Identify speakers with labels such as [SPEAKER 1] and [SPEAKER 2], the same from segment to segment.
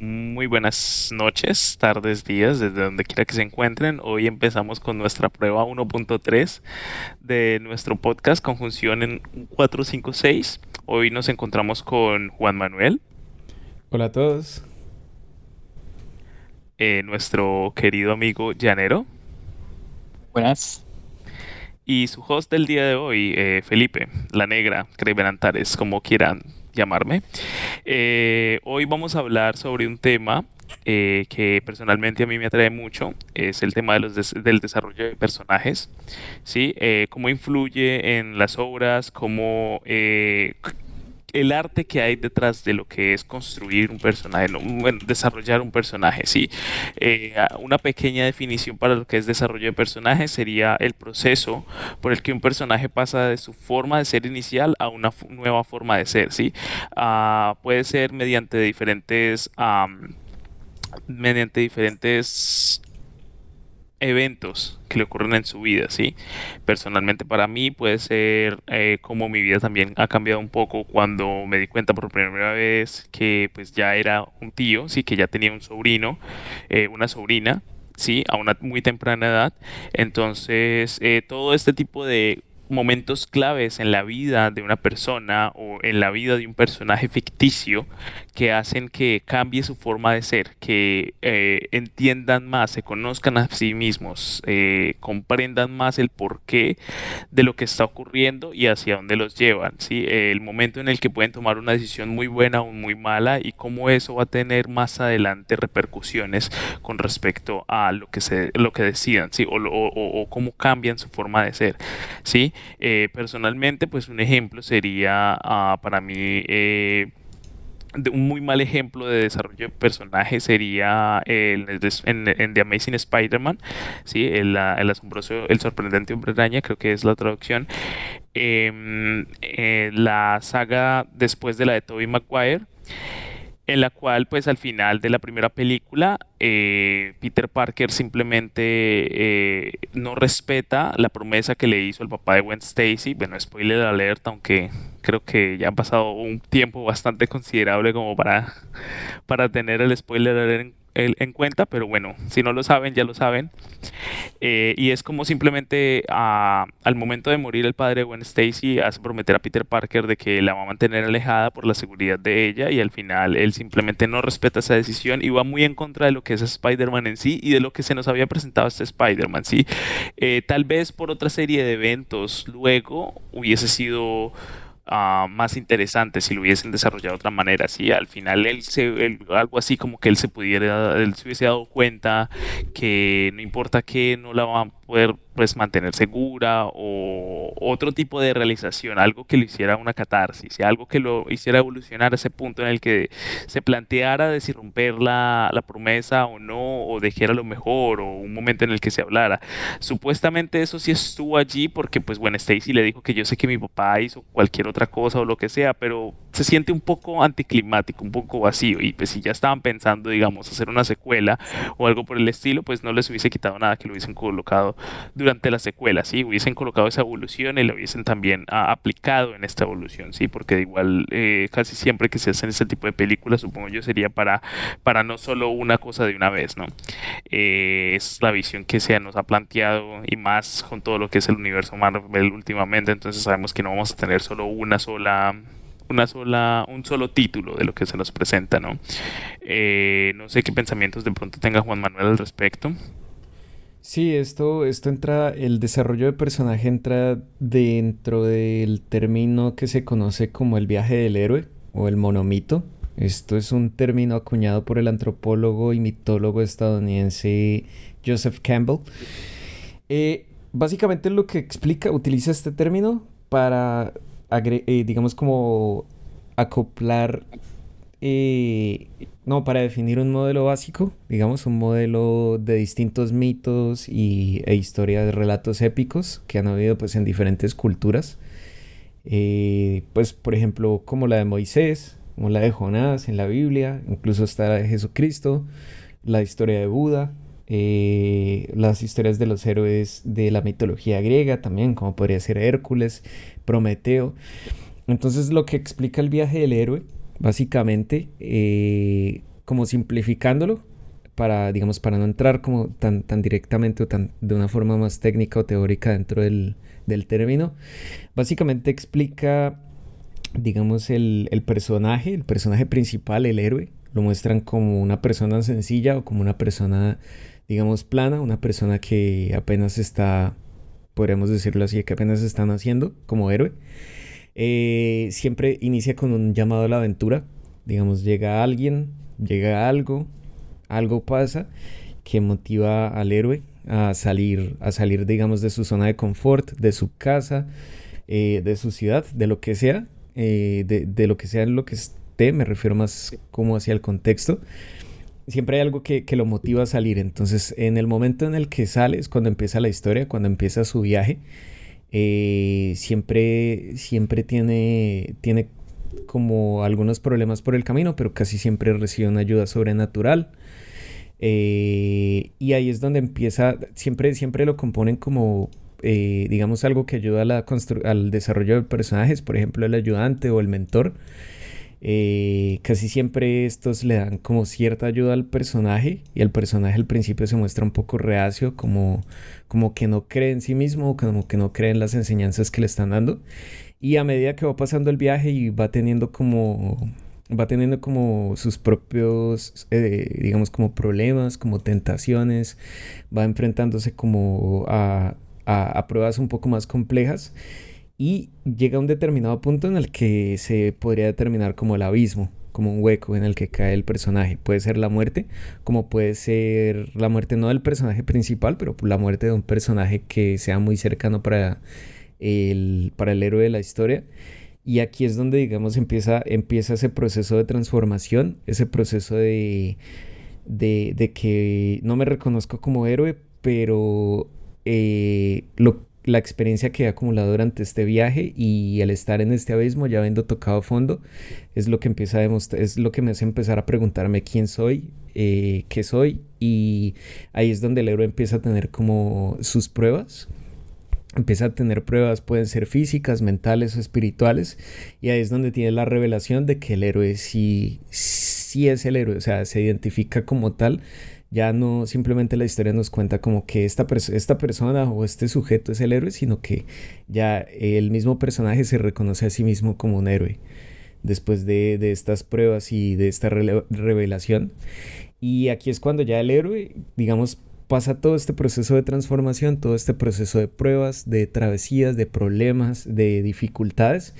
[SPEAKER 1] Muy buenas noches, tardes, días, desde donde quiera que se encuentren. Hoy empezamos con nuestra prueba 1.3 de nuestro podcast Conjunción en 456. Hoy nos encontramos con Juan Manuel.
[SPEAKER 2] Hola a todos.
[SPEAKER 1] Eh, nuestro querido amigo Llanero.
[SPEAKER 3] Buenas.
[SPEAKER 1] Y su host del día de hoy, eh, Felipe, la negra, Craven Antares, como quieran llamarme. Eh, hoy vamos a hablar sobre un tema eh, que personalmente a mí me atrae mucho, es el tema de los del desarrollo de personajes, ¿sí? Eh, cómo influye en las obras, cómo el arte que hay detrás de lo que es construir un personaje, desarrollar un personaje, sí. Eh, una pequeña definición para lo que es desarrollo de personaje sería el proceso por el que un personaje pasa de su forma de ser inicial a una nueva forma de ser, sí. Ah, puede ser mediante diferentes, mediante diferentes eventos que le ocurren en su vida, ¿sí? Personalmente para mí puede ser eh, como mi vida también ha cambiado un poco cuando me di cuenta por primera vez que pues ya era un tío, sí, que ya tenía un sobrino, eh, una sobrina, sí, a una muy temprana edad. Entonces, eh, todo este tipo de momentos claves en la vida de una persona o en la vida de un personaje ficticio que hacen que cambie su forma de ser, que eh, entiendan más, se conozcan a sí mismos, eh, comprendan más el porqué de lo que está ocurriendo y hacia dónde los llevan. ¿sí? el momento en el que pueden tomar una decisión muy buena o muy mala y cómo eso va a tener más adelante repercusiones con respecto a lo que, se, lo que decidan ¿sí? o, o cómo cambian su forma de ser. ¿sí? Eh, personalmente, pues un ejemplo sería ah, para mí eh, un muy mal ejemplo de desarrollo de personaje sería el, en, The Amazing Spider-Man, ¿sí? el, asombroso, el sorprendente hombre araña, creo que es la traducción. Em, eh, la saga después de la de Tobey Maguire en la cual pues al final de la primera película eh, Peter Parker simplemente eh, no respeta la promesa que le hizo el papá de Gwen Stacy, bueno, spoiler alert, aunque creo que ya ha pasado un tiempo bastante considerable como para, para tener el spoiler alert en cuenta, pero bueno, si no lo saben, ya lo saben. Eh, y es como simplemente al momento de morir el padre de Gwen Stacy hace prometer a Peter Parker de que la va a mantener alejada por la seguridad de ella y al final él simplemente no respeta esa decisión y va muy en contra de lo que es Spider-Man en sí y de lo que se nos había presentado este Spider-Man, ¿sí? Eh, tal vez por otra serie de eventos luego hubiese sido Ah, más interesante si lo hubiesen desarrollado de otra manera. Si al final él se, algo así como que él se pudiera, él se hubiese dado cuenta que no importa que no la poder pues mantener segura o otro tipo de realización, algo que lo hiciera una catarsis, algo que lo hiciera evolucionar a ese punto en el que se planteara de si romper la, la promesa o no, o dejara lo mejor, o un momento en el que se hablara. Supuestamente eso sí estuvo allí porque pues bueno, Stacy le dijo que yo sé que mi papá hizo cualquier otra cosa o lo que sea, pero se siente un poco anticlimático, un poco vacío, y pues si ya estaban pensando, digamos, hacer una secuela o algo por el estilo, pues no les hubiese quitado nada que lo hubiesen colocado durante la secuela, ¿sí? Hubiesen colocado esa evolución y lo hubiesen también ah, aplicado en esta evolución, ¿sí? Porque igual eh, casi siempre que se hacen este tipo de películas, supongo yo, sería para, para no solo una cosa de una vez, ¿no? Eh, es la visión que se nos ha planteado y más con todo lo que es el universo Marvel últimamente, entonces sabemos que no vamos a tener solo una sola una sola, un solo título de lo que se nos presenta, ¿no? Eh, no sé qué pensamientos de pronto tenga Juan Manuel al respecto.
[SPEAKER 2] Sí, esto, esto entra, el desarrollo de personaje entra dentro del término que se conoce como el viaje del héroe o el monomito. Esto es un término acuñado por el antropólogo y mitólogo estadounidense Joseph Campbell. Eh, básicamente lo que explica, utiliza este término para, eh, digamos, como acoplar eh, no, para definir un modelo básico, digamos, un modelo de distintos mitos y, e historias, relatos épicos que han habido pues en diferentes culturas. Eh, pues, por ejemplo, como la de Moisés, como la de Jonás en la Biblia, incluso está la de Jesucristo, la historia de Buda, eh, las historias de los héroes de la mitología griega también, como podría ser Hércules, Prometeo. Entonces, lo que explica el viaje del héroe básicamente, eh, como simplificándolo, para, digamos, para no entrar como tan, tan directamente o tan, de una forma más técnica o teórica dentro del, del término, básicamente explica, digamos, el, el personaje, el personaje principal, el héroe, lo muestran como una persona sencilla o como una persona, digamos, plana, una persona que apenas está, podríamos decirlo así, que apenas están haciendo como héroe. Eh, siempre inicia con un llamado a la aventura, digamos, llega alguien, llega algo, algo pasa que motiva al héroe a salir, a salir, digamos, de su zona de confort, de su casa, eh, de su ciudad, de lo que sea, eh, de, lo que sea en lo que esté, me refiero más como hacia el contexto. Siempre hay algo que, que, lo motiva a salir. Entonces, en el momento en el que sales, cuando empieza la historia, cuando empieza su viaje, eh, siempre, siempre tiene, tiene como algunos problemas por el camino, pero casi siempre recibe una ayuda sobrenatural. Eh, y ahí es donde empieza, siempre, siempre lo componen como, eh, digamos, algo que ayuda a la al desarrollo de personajes, por ejemplo, el ayudante o el mentor. Eh, casi siempre estos le dan como cierta ayuda al personaje y el personaje al principio se muestra un poco reacio, como, como que no cree en sí mismo, como que no cree en las enseñanzas que le están dando. Y a medida que va pasando el viaje y va teniendo como va teniendo como sus propios, eh, digamos, como problemas, como tentaciones, va enfrentándose como a, a, pruebas un poco más complejas y llega a un determinado punto en el que se podría determinar como el abismo, como un hueco en el que cae el personaje. Puede ser la muerte, como puede ser la muerte no del personaje principal, pero la muerte de un personaje que sea muy cercano para el, para el héroe de la historia. Y aquí es donde, digamos, empieza, empieza ese proceso de transformación, ese proceso de, de, de que no me reconozco como héroe, pero eh, lo, la experiencia que he acumulado durante este viaje y el estar en este abismo, ya habiendo tocado fondo, es lo que empieza a demostrar, es lo que me hace empezar a preguntarme quién soy, eh, qué soy, y ahí es donde el héroe empieza a tener como sus pruebas. Empieza a tener pruebas, pueden ser físicas, mentales o espirituales, y ahí es donde tiene la revelación de que el héroe sí, sí es el héroe, o sea, se identifica como tal, ya no simplemente la historia nos cuenta como que esta, esta persona o este sujeto es el héroe, sino que ya el mismo personaje se reconoce a sí mismo como un héroe después de, de estas pruebas y de esta revelación. Y aquí es cuando ya el héroe, digamos, pasa todo este proceso de transformación, todo este proceso de pruebas, de travesías, de problemas, de dificultades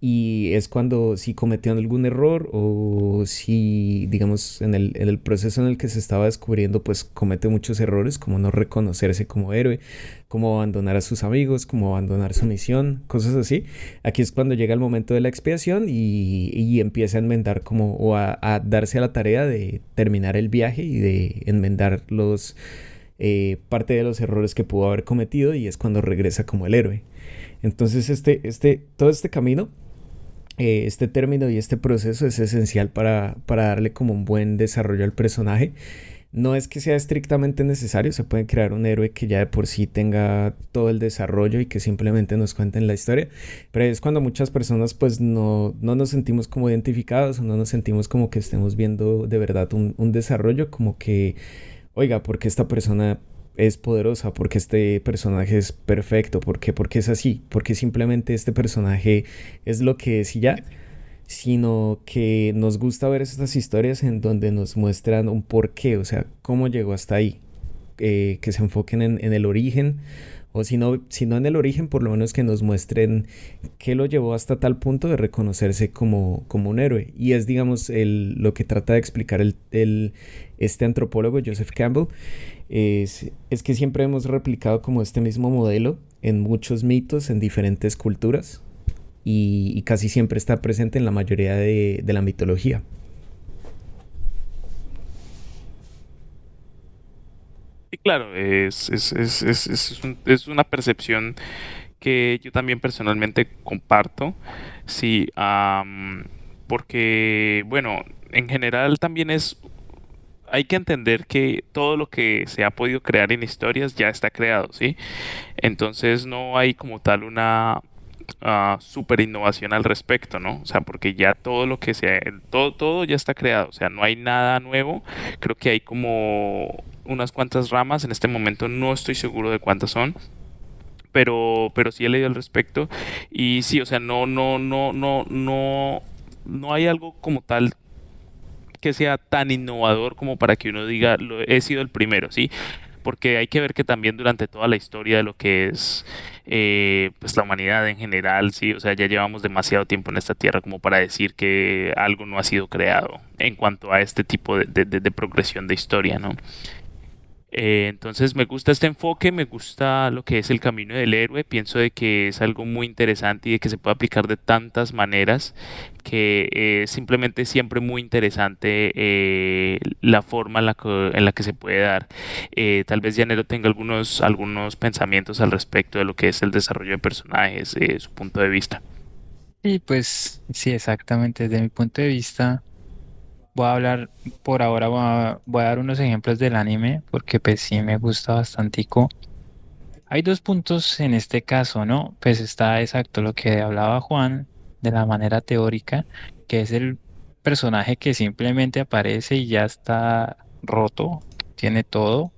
[SPEAKER 2] y es cuando si cometió algún error o si, digamos, en el, en el, proceso en el que se estaba descubriendo, pues comete muchos errores, como no reconocerse como héroe, como abandonar a sus amigos, como abandonar su misión, cosas así. Aquí es cuando llega el momento de la expiación y, y empieza a enmendar como, o a, a, darse a la tarea de terminar el viaje y de enmendar los, eh, parte de los errores que pudo haber cometido y es cuando regresa como el héroe. Entonces este, este, todo este camino eh, este término y este proceso es esencial para, para darle como un buen desarrollo al personaje. No es que sea estrictamente necesario, se puede crear un héroe que ya de por sí tenga todo el desarrollo y que simplemente nos cuenten la historia, pero es cuando muchas personas pues no, no nos sentimos como identificados o no nos sentimos como que estemos viendo de verdad un, un desarrollo, como que, oiga, porque esta persona es poderosa, porque este personaje es perfecto, porque porque es así, porque simplemente este personaje es lo que es y ya, sino que nos gusta ver estas historias en donde nos muestran un porqué, o sea, cómo llegó hasta ahí, eh, que se enfoquen en, en el origen o si no, en el origen, por lo menos que nos muestren qué lo llevó hasta tal punto de reconocerse como, como un héroe. Y es, digamos, el, lo que trata de explicar el, el, este antropólogo Joseph Campbell, es, es que siempre hemos replicado como este mismo modelo en muchos mitos, en diferentes culturas, y, casi siempre está presente en la mayoría de, de la mitología.
[SPEAKER 1] claro, es, es, es, es, una percepción que yo también personalmente comparto. Sí, porque, bueno, en general también es hay que entender que todo lo que se ha podido crear en historias ya está creado, ¿sí? Entonces no hay como tal una uh, súper innovación al respecto, ¿no? O sea, porque ya todo lo que sea, todo, todo ya está creado, o sea, no hay nada nuevo, creo que hay como unas cuantas ramas, en este momento no estoy seguro de cuántas son, pero, pero sí he leído al respecto y sí, o sea, no, no, no, no, no, no hay algo como tal que sea tan innovador como para que uno diga, lo, he sido el primero, ¿sí? Porque hay que ver que también durante toda la historia de lo que es eh, pues la humanidad en general, sí, o sea, ya llevamos demasiado tiempo en esta tierra como para decir que algo no ha sido creado en cuanto a este tipo de, progresión de historia, ¿no? Eh, entonces me gusta este enfoque, me gusta lo que es el camino del héroe, pienso de que es algo muy interesante y de que se puede aplicar de tantas maneras que es simplemente siempre muy interesante eh, la forma en la, que, se puede dar. Eh, tal vez Llanero tenga algunos, algunos pensamientos al respecto de lo que es el desarrollo de personajes, su punto de vista.
[SPEAKER 3] Sí, pues sí, exactamente. Desde mi punto de vista, voy a hablar por ahora, voy a, dar unos ejemplos del anime porque pues sí me gusta bastante. Hay dos puntos en este caso, ¿no? Pues está exacto lo que hablaba Juan de la manera teórica, que es el personaje que simplemente aparece y ya está roto, tiene todo,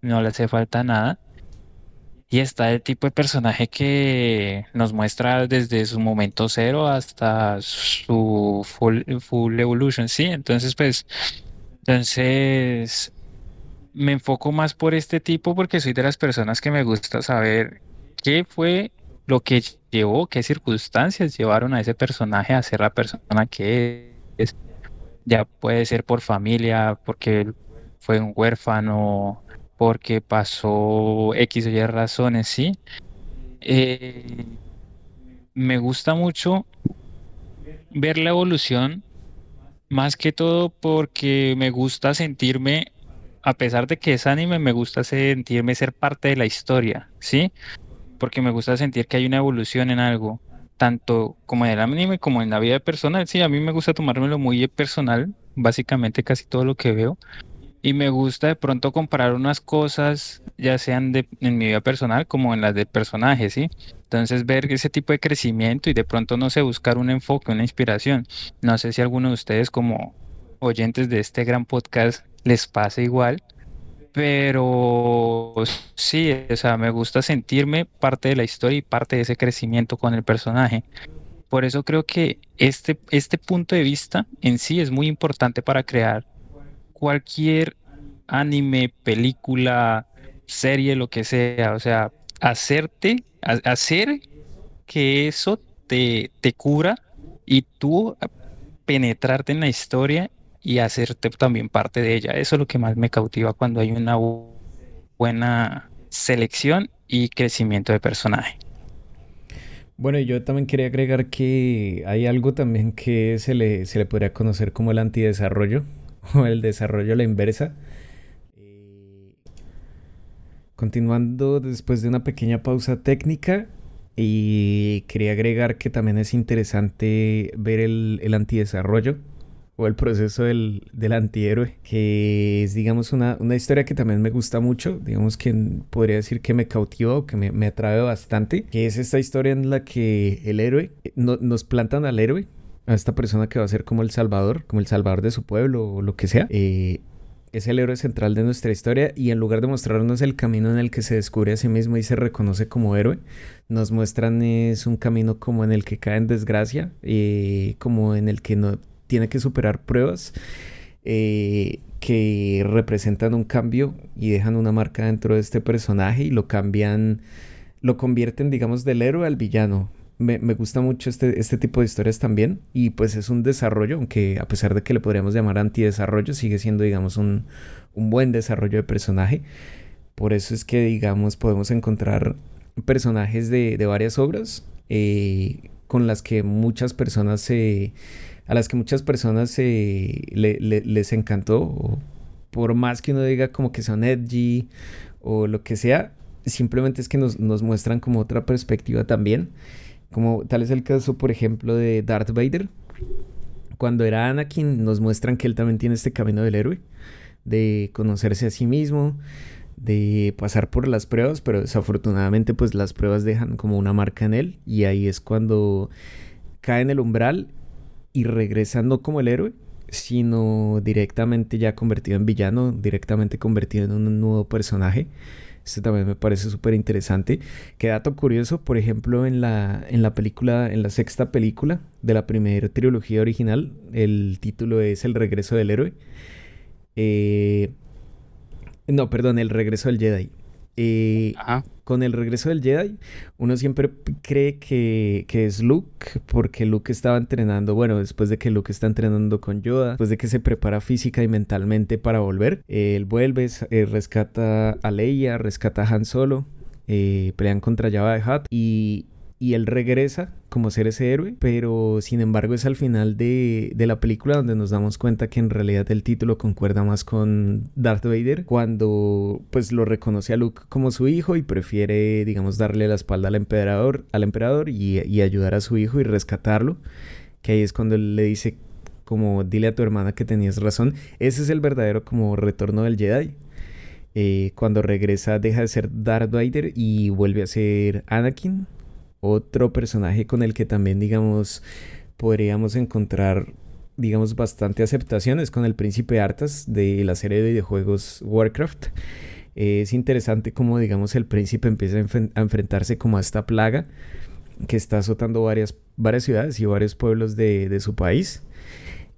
[SPEAKER 3] no le hace falta nada. Y está el tipo de personaje que nos muestra desde su momento cero hasta su full, evolution, ¿sí? Entonces, pues, entonces me enfoco más por este tipo porque soy de las personas que me gusta saber qué fue lo que llevó, qué circunstancias llevaron a ese personaje a ser la persona que es. Ya puede ser por familia, porque fue un huérfano, porque pasó X o Y razones, ¿sí? Eh, me gusta mucho ver la evolución, más que todo porque me gusta sentirme, a pesar de que es anime, me gusta sentirme ser parte de la historia, ¿sí? Porque me gusta sentir que hay una evolución en algo, tanto como en el anime como en la vida personal. Sí, a mí me gusta tomármelo muy personal, básicamente casi todo lo que veo y me gusta de pronto comparar unas cosas, ya sean en mi vida personal como en las de personajes, ¿sí? Entonces ver ese tipo de crecimiento y de pronto, no sé, buscar un enfoque, una inspiración. No sé si alguno de ustedes como oyentes de este gran podcast les pasa igual, pero sí, o sea, me gusta sentirme parte de la historia y parte de ese crecimiento con el personaje. Por eso creo que este, este punto de vista en sí es muy importante para crear cualquier anime, película, serie, lo que sea. O sea, hacerte, hacer que eso te, te cura y tú penetrarte en la historia y hacerte también parte de ella. Eso es lo que más me cautiva cuando hay una buena selección y crecimiento de personaje.
[SPEAKER 2] Bueno, yo también quería agregar que hay algo también que se le, se le podría conocer como el antidesarrollo, o el desarrollo a la inversa. Eh, continuando después de una pequeña pausa técnica, y quería agregar que también es interesante ver el, el antidesarrollo o el proceso del, del, antihéroe, que es, digamos, una, una, historia que también me gusta mucho, digamos que podría decir que me cautivó, que me, me atrae bastante, que es esta historia en la que el héroe, no, nos plantan al héroe a esta persona que va a ser como el salvador, como el salvador de su pueblo o lo que sea. Eh, es el héroe central de nuestra historia y en lugar de mostrarnos el camino en el que se descubre a sí mismo y se reconoce como héroe, nos muestran es un camino como en el que cae en desgracia, eh, como en el que no tiene que superar pruebas eh, que representan un cambio y dejan una marca dentro de este personaje y lo cambian, lo convierten digamos del héroe al villano me, me, gusta mucho este, este tipo de historias también. Y pues es un desarrollo, aunque a pesar de que le podríamos llamar antidesarrollo, sigue siendo, digamos, un, un buen desarrollo de personaje. Por eso es que, digamos, podemos encontrar personajes de, de varias obras eh, con las que muchas personas se... a las que muchas personas le, les encantó. por más que uno diga como que son edgy o lo que sea, simplemente es que nos, nos muestran como otra perspectiva también. Como tal es el caso, por ejemplo, de Darth Vader. Cuando era Anakin, nos muestran que él también tiene este camino del héroe, de conocerse a sí mismo, de pasar por las pruebas, pero desafortunadamente pues las pruebas dejan como una marca en él y ahí es cuando cae en el umbral y regresa no como el héroe, sino directamente ya convertido en villano, directamente convertido en un nuevo personaje. Esto también me parece súper interesante. Qué dato curioso, por ejemplo, en la, en la película, en la sexta película de la primera trilogía original, el título es El regreso del héroe. Eh, no, perdón, El regreso del Jedi. Eh, con el regreso del Jedi, uno siempre cree que, es Luke, porque Luke estaba entrenando, bueno, después de que Luke está entrenando con Yoda, después de que se prepara física y mentalmente para volver, él vuelve, eh, rescata a Leia, rescata a Han Solo, eh, pelean contra Java de Hutt y, y él regresa como ser ese héroe, pero sin embargo es al final de, la película donde nos damos cuenta que en realidad el título concuerda más con Darth Vader cuando pues lo reconoce a Luke como su hijo y prefiere digamos darle la espalda al emperador, al emperador y, y ayudar a su hijo y rescatarlo, que ahí es cuando él le dice como dile a tu hermana que tenías razón, ese es el verdadero como retorno del Jedi, eh, cuando regresa deja de ser Darth Vader y vuelve a ser Anakin otro personaje con el que también, digamos, podríamos encontrar, digamos, bastante aceptación es con el príncipe Arthas de la serie de videojuegos Warcraft. es interesante cómo, digamos, el príncipe empieza a, enfrentarse como a esta plaga que está azotando varias, varias ciudades y varios pueblos de, su país.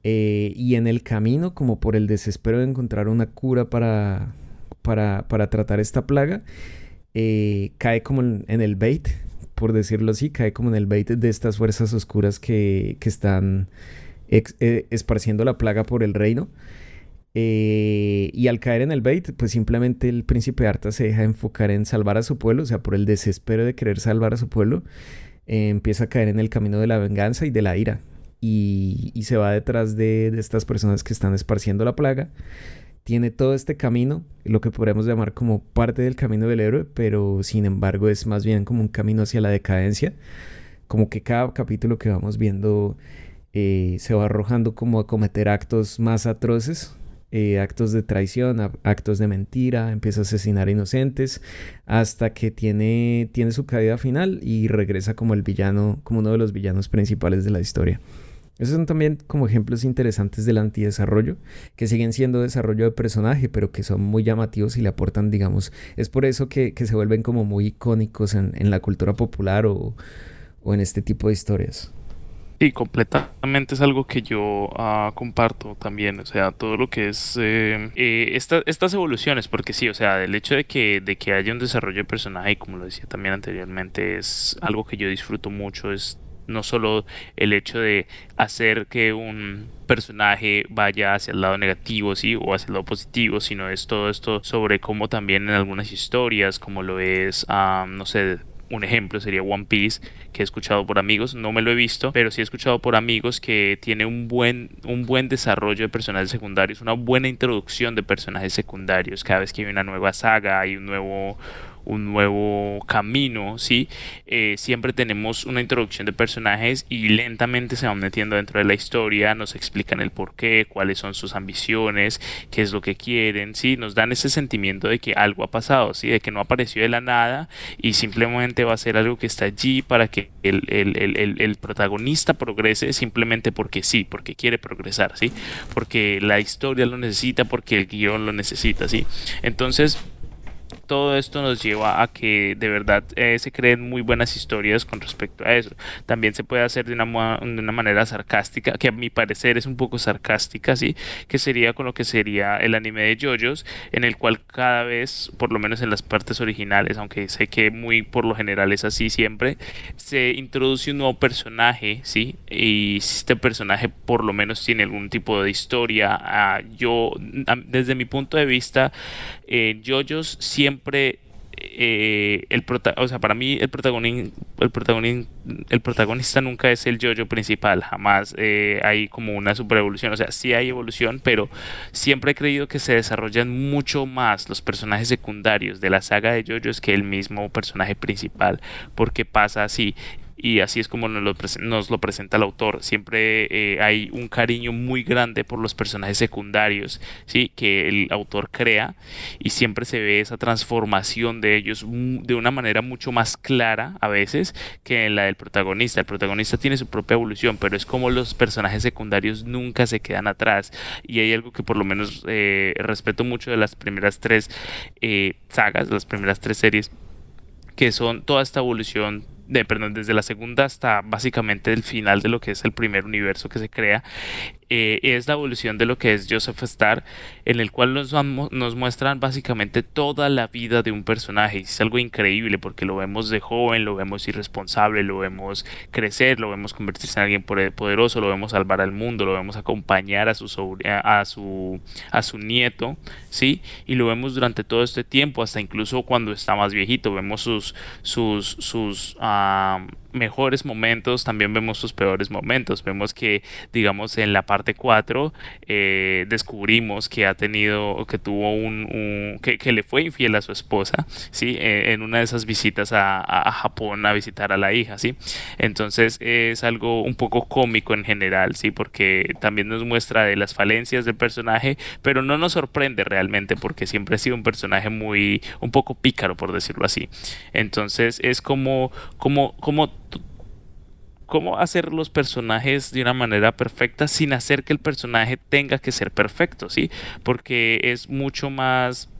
[SPEAKER 2] Eh, y en el camino, como por el desespero de encontrar una cura para, para, tratar esta plaga, eh, cae como en el bait por decirlo así, cae como en el bait de estas fuerzas oscuras que, están eh, esparciendo la plaga por el reino. Eh, y al caer en el bait, pues simplemente el príncipe Arta se deja enfocar en salvar a su pueblo, o sea, por el desespero de querer salvar a su pueblo, eh, empieza a caer en el camino de la venganza y de la ira. Y, se va detrás de, de, estas personas que están esparciendo la plaga tiene todo este camino, lo que podríamos llamar como parte del camino del héroe, pero sin embargo es más bien como un camino hacia la decadencia, como que cada capítulo que vamos viendo eh, se va arrojando como a cometer actos más atroces, eh, actos de traición, actos de mentira, empieza a asesinar inocentes, hasta que tiene, tiene su caída final y regresa como el villano, como uno de los villanos principales de la historia. Esos son también como ejemplos interesantes del antidesarrollo, que siguen siendo desarrollo de personaje, pero que son muy llamativos y le aportan, digamos, es por eso que, se vuelven como muy icónicos en, la cultura popular o, en este tipo de historias.
[SPEAKER 1] Sí, completamente es algo que yo ah, comparto también, o sea, todo lo que es eh, eh, estas evoluciones, porque sí, o sea, el hecho de que, de que haya un desarrollo de personaje, como lo decía también anteriormente, es algo que yo disfruto mucho, es no solo el hecho de hacer que un personaje vaya hacia el lado negativo, sí, o hacia el lado positivo, sino es todo esto sobre cómo también en algunas historias, como lo es, no sé, un ejemplo sería One Piece, que he escuchado por amigos, no me lo he visto, pero sí he escuchado por amigos que tiene un buen, un buen desarrollo de personajes secundarios, una buena introducción de personajes secundarios. Cada vez que hay una nueva saga, hay un nuevo, un nuevo camino, ¿sí? Eh, siempre tenemos una introducción de personajes y lentamente se van metiendo dentro de la historia, nos explican el por qué, cuáles son sus ambiciones, qué es lo que quieren, ¿sí? Nos dan ese sentimiento de que algo ha pasado, ¿sí? De que no apareció de la nada y simplemente va a ser algo que está allí para que el, el protagonista progrese simplemente porque sí, porque quiere progresar, ¿sí? Porque la historia lo necesita, porque el guion lo necesita, ¿sí? Entonces, todo esto nos lleva a que de verdad eh, se creen muy buenas historias con respecto a eso. También se puede hacer de una, de una manera sarcástica, que a mi parecer es un poco sarcástica, ¿sí? Que sería con lo que sería el anime de JoJo's, en el cual cada vez, por lo menos en las partes originales, aunque sé que muy por lo general es así siempre, se introduce un nuevo personaje, ¿sí? Y este personaje por lo menos tiene algún tipo de historia. Ah, yo, desde mi punto de vista, eh, siempre el o sea, para mí el protagonista, el, el protagonista nunca es el yo-yo principal, jamás eh, hay como una super evolución, o sea, sí hay evolución, pero siempre he creído que se desarrollan mucho más los personajes secundarios de la saga de JoJo's que el mismo personaje principal, porque pasa así y así es como nos lo, nos lo presenta el autor. Siempre eh, hay un cariño muy grande por los personajes secundarios, ¿sí? Que el autor crea y siempre se ve esa transformación de ellos de una manera mucho más clara a veces que en la del protagonista. El protagonista tiene su propia evolución, pero es como los personajes secundarios nunca se quedan atrás y hay algo que por lo menos eh, respeto mucho de las primeras tres eh, sagas, las primeras tres series que son toda esta evolución de, perdón, desde la segunda hasta básicamente el final de lo que es el primer universo que se crea, eh, es la evolución de lo que es Joseph Star, en el cual nos, nos muestran básicamente toda la vida de un personaje. Es algo increíble porque lo vemos de joven, lo vemos irresponsable, lo vemos crecer, lo vemos convertirse en alguien poderoso, lo vemos salvar al mundo, lo vemos acompañar a su, a su, a su nieto, ¿sí? Y lo vemos durante todo este tiempo, hasta incluso cuando está más viejito, vemos sus, sus, sus Um, mejores momentos, también vemos sus peores momentos. Vemos que, digamos, en la parte 4 eh, descubrimos que ha tenido, que tuvo un, que, le fue infiel a su esposa, ¿sí? Eh, en una de esas visitas a, Japón a visitar a la hija, ¿sí? Entonces es algo un poco cómico en general, ¿sí? Porque también nos muestra de las falencias del personaje, pero no nos sorprende realmente porque siempre ha sido un personaje muy, un poco pícaro, por decirlo así. Entonces es como, como, como cómo hacer los personajes de una manera perfecta sin hacer que el personaje tenga que ser perfecto, ¿sí? Porque es mucho más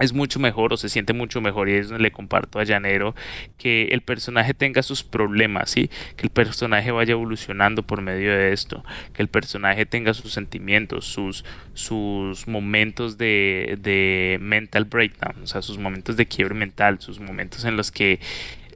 [SPEAKER 1] es mucho mejor o se siente mucho mejor y es donde le comparto a Llanero que el personaje tenga sus problemas, ¿sí? que el personaje vaya evolucionando por medio de esto, que el personaje tenga sus sentimientos, sus, sus momentos de, de mental breakdown, o sea, sus momentos de quiebre mental, sus momentos en los que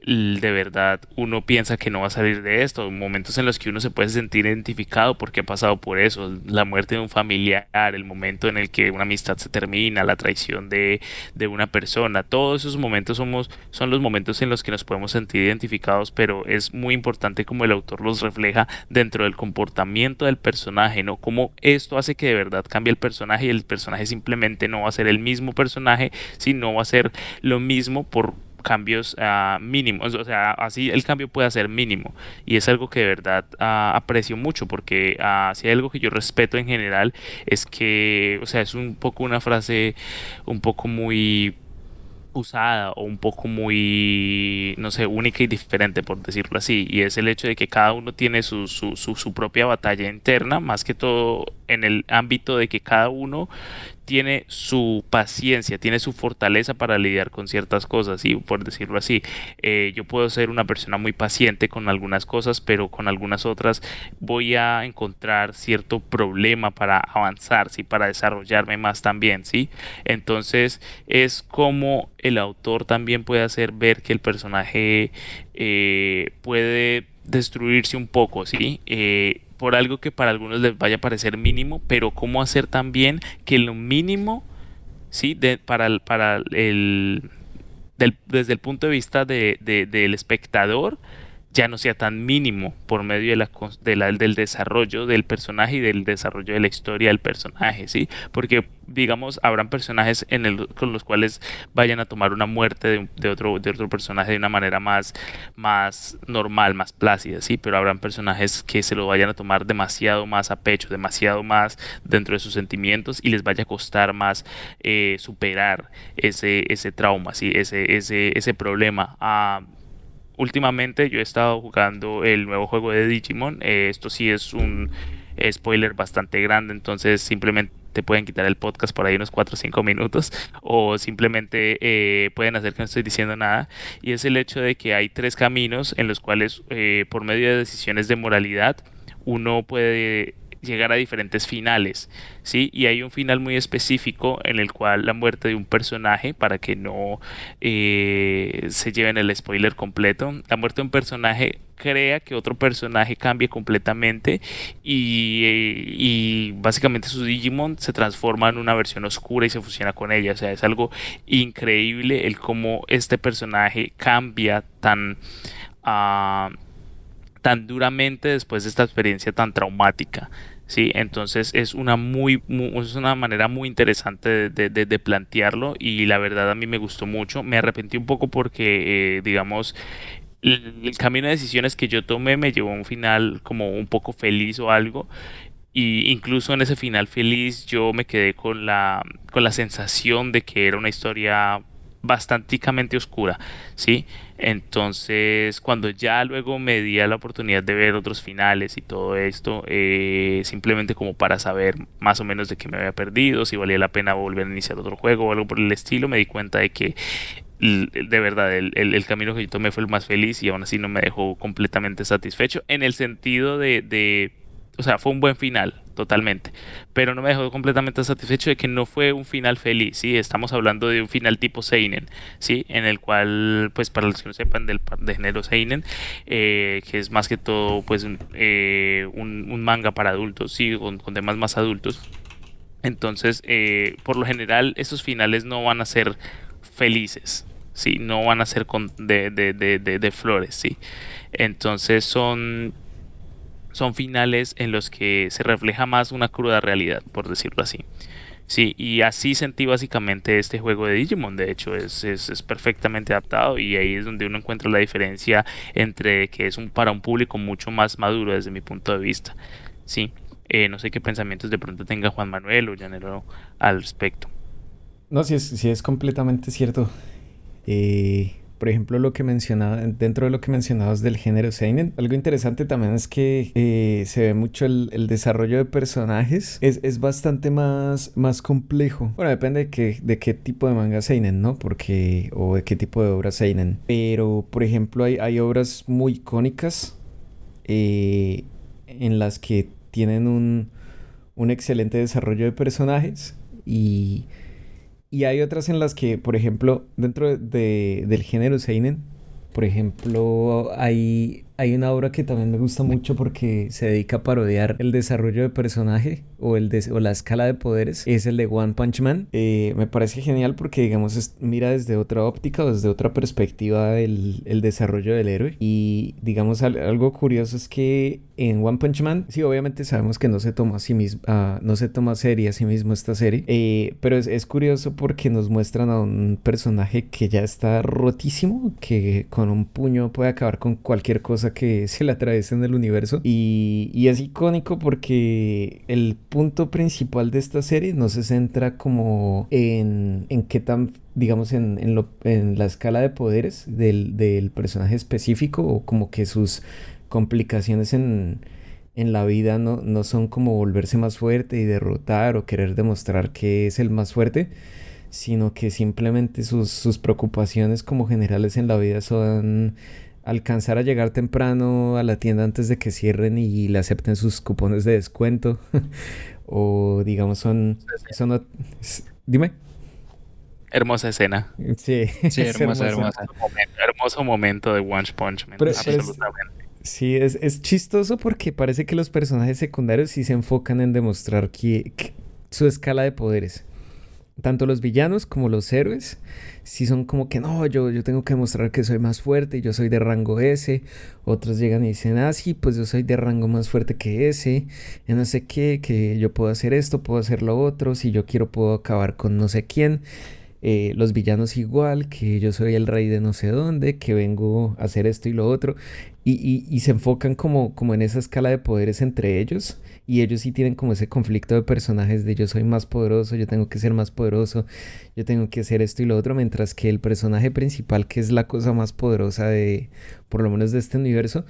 [SPEAKER 1] de verdad uno piensa que no va a salir de esto, momentos en los que uno se puede sentir identificado porque ha pasado por eso, la muerte de un familiar, el momento en el que una amistad se termina, la traición de, de una persona, todos esos momentos somos, son los momentos en los que nos podemos sentir identificados, pero es muy importante como el autor los refleja dentro del comportamiento del personaje, ¿no? Como esto hace que de verdad cambie el personaje y el personaje simplemente no va a ser el mismo personaje, sino va a ser lo mismo por cambios ah, mínimos, o sea, así el cambio puede ser mínimo. Y es algo que de verdad ah, aprecio mucho porque uh, si hay algo que yo respeto en general es que, o sea, es un poco una frase un poco muy usada o un poco muy, no sé, única y diferente, por decirlo así, y es el hecho de que cada uno tiene su, su, su, propia batalla interna, más que todo en el ámbito de que cada uno tiene su paciencia, tiene su fortaleza para lidiar con ciertas cosas, y por decirlo así, eh, yo puedo ser una persona muy paciente con algunas cosas, pero con algunas otras voy a encontrar cierto problema para avanzar, ¿sí? para desarrollarme más también, ¿sí? Entonces es como el autor también puede hacer ver que el personaje eh, puede destruirse un poco, ¿sí? Eh, por algo que para algunos les vaya a parecer mínimo, pero cómo hacer también que lo mínimo, ¿sí? De, para, el, para el, desde el punto de vista de, del espectador, ya no sea tan mínimo por medio de la, de la, del desarrollo del personaje y del desarrollo de la historia del personaje, ¿sí? Porque, digamos, habrán personajes en el, con los cuales vayan a tomar una muerte de, otro, de otro personaje de una manera más, más normal, más plácida, ¿sí? Pero habrán personajes que se lo vayan a tomar demasiado más a pecho, demasiado más dentro de sus sentimientos y les vaya a costar más eh, superar ese, ese trauma, ¿sí? Ese, ese, ese problema. a últimamente yo he estado jugando el nuevo juego de Digimon. Eh, esto sí es un spoiler bastante grande, entonces simplemente te pueden quitar el podcast por ahí unos 4 o 5 minutos o simplemente eh, pueden hacer que no estoy diciendo nada y es el hecho de que hay tres caminos en los cuales eh, por medio de decisiones de moralidad uno puede llegar a diferentes finales, ¿sí? Y hay un final muy específico en el cual la muerte de un personaje, para que no eh, se lleven el spoiler completo, la muerte de un personaje crea que otro personaje cambie completamente y, y, básicamente su Digimon se transforma en una versión oscura y se fusiona con ella. O sea, es algo increíble el cómo este personaje cambia tan... Uh, tan duramente después de esta experiencia tan traumática. ¿sí? Entonces es una, muy, es una manera muy interesante de, de, plantearlo y la verdad a mí me gustó mucho. Me arrepentí un poco porque, eh, digamos, el, camino de decisiones que yo tomé me llevó a un final como un poco feliz o algo. Y incluso en ese final feliz yo me quedé con la, con la sensación de que era una historia bastante oscura, ¿sí? Entonces, cuando ya luego me di la oportunidad de ver otros finales y todo esto, eh, simplemente como para saber más o menos de qué me había perdido, si valía la pena volver a iniciar otro juego o algo por el estilo, me di cuenta de que de verdad el, el, camino que yo tomé fue el más feliz y aún así no me dejó completamente satisfecho en el sentido de, de o sea, fue un buen final, totalmente. Pero no me dejó completamente satisfecho de que no fue un final feliz, ¿sí? Estamos hablando de un final tipo Seinen, ¿sí? En el cual, pues para los que no sepan del de género Seinen, eh, que es más que todo, pues, eh, un, manga para adultos, ¿sí? Con, temas más adultos. Entonces, eh, por lo general, esos finales no van a ser felices, ¿sí? No van a ser con, de, de, de, de flores, ¿sí? Entonces son son finales en los que se refleja más una cruda realidad, por decirlo así. Sí, y así sentí básicamente este juego de Digimon. De hecho, es, es, perfectamente adaptado y ahí es donde uno encuentra la diferencia entre que es un para un público mucho más maduro desde mi punto de vista. Sí, eh, no sé qué pensamientos de pronto tenga Juan Manuel o Llanero al respecto.
[SPEAKER 2] No, sí es, es completamente cierto. Eh, por ejemplo, lo que mencionaba, dentro de lo que mencionabas del género Seinen, algo interesante también es que eh, se ve mucho el, desarrollo de personajes. Es, bastante más, más complejo. Bueno, depende de qué, de qué tipo de manga Seinen, ¿no? Porque, o de qué tipo de obra Seinen. Pero, por ejemplo, hay, hay obras muy icónicas eh, en las que tienen un, un excelente desarrollo de personajes y y hay otras en las que, por ejemplo, dentro de, del género Seinen, por ejemplo, hay, hay una obra que también me gusta mucho porque se dedica a parodiar el desarrollo de personaje o, el o la escala de poderes. Es el de One Punch Man. Eh, me parece genial porque, digamos, mira desde otra óptica o desde otra perspectiva el, el desarrollo del héroe. Y, digamos, algo curioso es que en One Punch Man, sí, obviamente sabemos que no se toma a sí mismo, uh, no se toma serie a sí mismo esta serie, eh, pero es, es, curioso porque nos muestran a un personaje que ya está rotísimo, que con un puño puede acabar con cualquier cosa que se le atraviese en el universo. Y, y es icónico porque el punto principal de esta serie no se centra como en, en qué tan digamos, en, en, lo, en, la escala de poderes del, del, personaje específico o como que sus complicaciones en, en la vida no, no, son como volverse más fuerte y derrotar o querer demostrar que es el más fuerte, sino que simplemente sus, sus preocupaciones como generales en la vida son alcanzar a llegar temprano a la tienda antes de que cierren y le acepten sus cupones de descuento. o digamos son... son dime.
[SPEAKER 1] Hermosa escena.
[SPEAKER 2] Sí,
[SPEAKER 3] sí hermosa, hermosa.
[SPEAKER 1] Hermoso, momento, de One Punch Man. absolutamente.
[SPEAKER 2] sí, es, es, chistoso porque parece que los personajes secundarios sí se enfocan en demostrar que su escala de poderes tanto los villanos como los héroes, si son como que no, yo, yo tengo que demostrar que soy más fuerte, yo soy de rango S, otros llegan y dicen, ah, sí, pues yo soy de rango más fuerte que ese, ya no sé qué, que yo puedo hacer esto, puedo hacer lo otro, si yo quiero puedo acabar con no sé quién. Eh, los villanos igual, que yo soy el rey de no sé dónde, que vengo a hacer esto y lo otro, y, y, y se enfocan como, como en esa escala de poderes entre ellos y ellos sí tienen como ese conflicto de personajes de yo soy más poderoso, yo tengo que ser más poderoso, yo tengo que hacer esto y lo otro, mientras que el personaje principal, que es la cosa más poderosa de, por lo menos de este universo,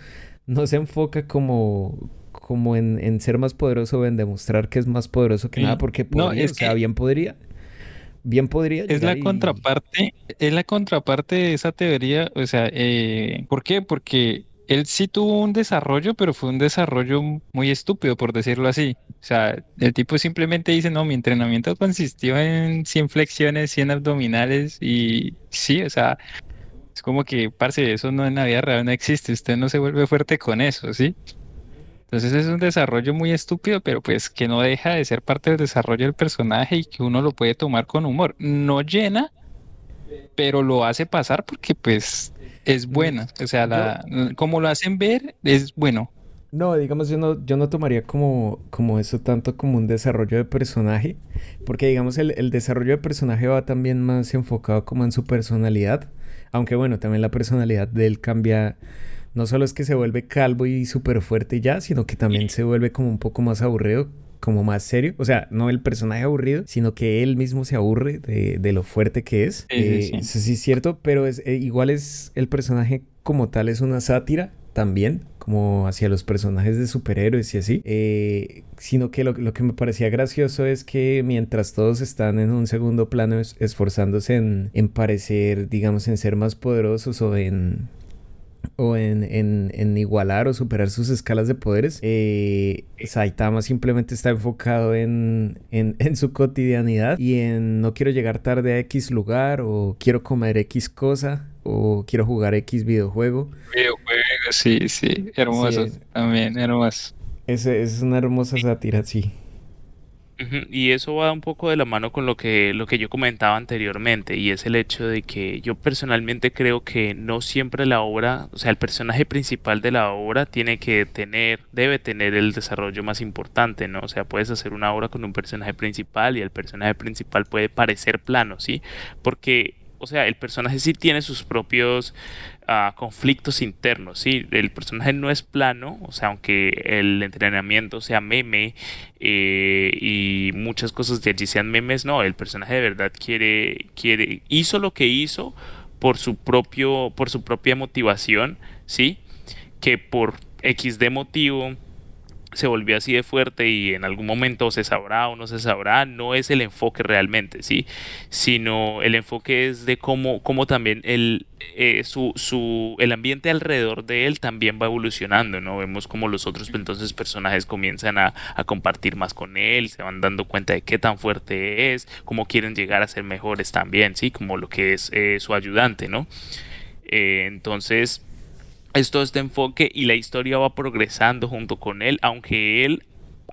[SPEAKER 2] no se enfoca como, como en, en ser más poderoso o en demostrar que es más poderoso que nada, porque no, es o sea, bien podría. Bien podría.
[SPEAKER 3] Es la contraparte, es la contraparte de esa teoría, o sea, eh, ¿por qué? Porque él sí tuvo un desarrollo, pero fue un desarrollo muy estúpido, por decirlo así. O sea, el tipo simplemente dice, no, mi entrenamiento consistió en 100 flexiones, 100 abdominales y sí, o sea, es como que, parce, eso no en la vida real no existe, usted no se vuelve fuerte con eso, ¿sí? Entonces es un desarrollo muy estúpido, pero pues que no deja de ser parte del desarrollo del personaje y que uno lo puede tomar con humor. No llena, pero lo hace pasar porque pues es buena. O sea, la, como lo hacen ver, es bueno.
[SPEAKER 2] No, digamos, yo no, yo no tomaría como, como eso tanto como un desarrollo de personaje, porque digamos el, el desarrollo de personaje va también más enfocado como en su personalidad, Aunque bueno, también la personalidad de él cambia. No solo es que se vuelve calvo y súper fuerte ya, sino que también se vuelve como un poco más aburrido, como más serio. O sea, no el personaje aburrido, sino que él mismo se aburre de, lo fuerte que es. Eh, eso sí es cierto, pero es, eh, igual es el personaje como tal, es una sátira también, como hacia los personajes de superhéroes y así, eh, sino que lo, que me parecía gracioso es que mientras todos están en un segundo plano esforzándose en, en parecer, digamos, en ser más poderosos o en o en, en, igualar o superar sus escalas de poderes, eh, Saitama simplemente está enfocado en, en, su cotidianidad y en no quiero llegar tarde a X lugar o quiero comer X cosa o quiero jugar X videojuego.
[SPEAKER 3] Videojuego, sí, sí, hermoso, también, hermoso.
[SPEAKER 2] Es, es una hermosa sátira, sí.
[SPEAKER 1] Y eso va un poco de la mano con lo que, lo que yo comentaba anteriormente, y es el hecho de que yo personalmente creo que no siempre la obra, o sea, el personaje principal de la obra tiene que tener, debe tener el desarrollo más importante, ¿no? O sea, puedes hacer una obra con un personaje principal y el personaje principal puede parecer plano, ¿sí? Porque o sea, el personaje sí tiene sus propios ah, conflictos internos, ¿sí? El personaje no es plano, o sea, aunque el entrenamiento sea meme eh, y muchas cosas de allí sean memes, no, el personaje de verdad quiere, quiere, hizo lo que hizo por su propio, por su propia motivación, ¿sí? Que por X de motivo se volvió así de fuerte y en algún momento se sabrá o no se sabrá, no es el enfoque realmente, ¿sí? Sino el enfoque es de cómo, cómo también el, eh, su, su, el ambiente alrededor de él también va evolucionando, ¿no? Vemos como los otros entonces personajes comienzan a, a, compartir más con él, se van dando cuenta de qué tan fuerte es, cómo quieren llegar a ser mejores también, ¿sí? Como lo que es eh, su ayudante, ¿no? Eh, entonces es todo este enfoque y la historia va progresando junto con él, aunque él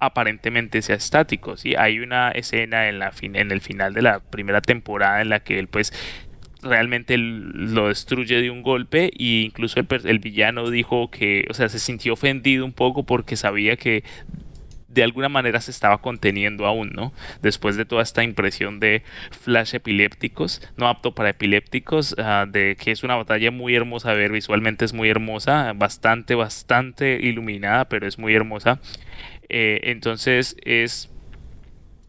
[SPEAKER 1] aparentemente sea estático, ¿sí? Hay una escena en, la en el final de la primera temporada en la que él pues realmente lo destruye de un golpe e incluso el, el, villano dijo que, o sea, se sintió ofendido un poco porque sabía que de alguna manera se estaba conteniendo aún, ¿no? Después de toda esta impresión de flash epilépticos, no apto para epilépticos, ah, de que es una batalla muy hermosa a ver, visualmente es muy hermosa, bastante, bastante iluminada, pero es muy hermosa. Eh, entonces es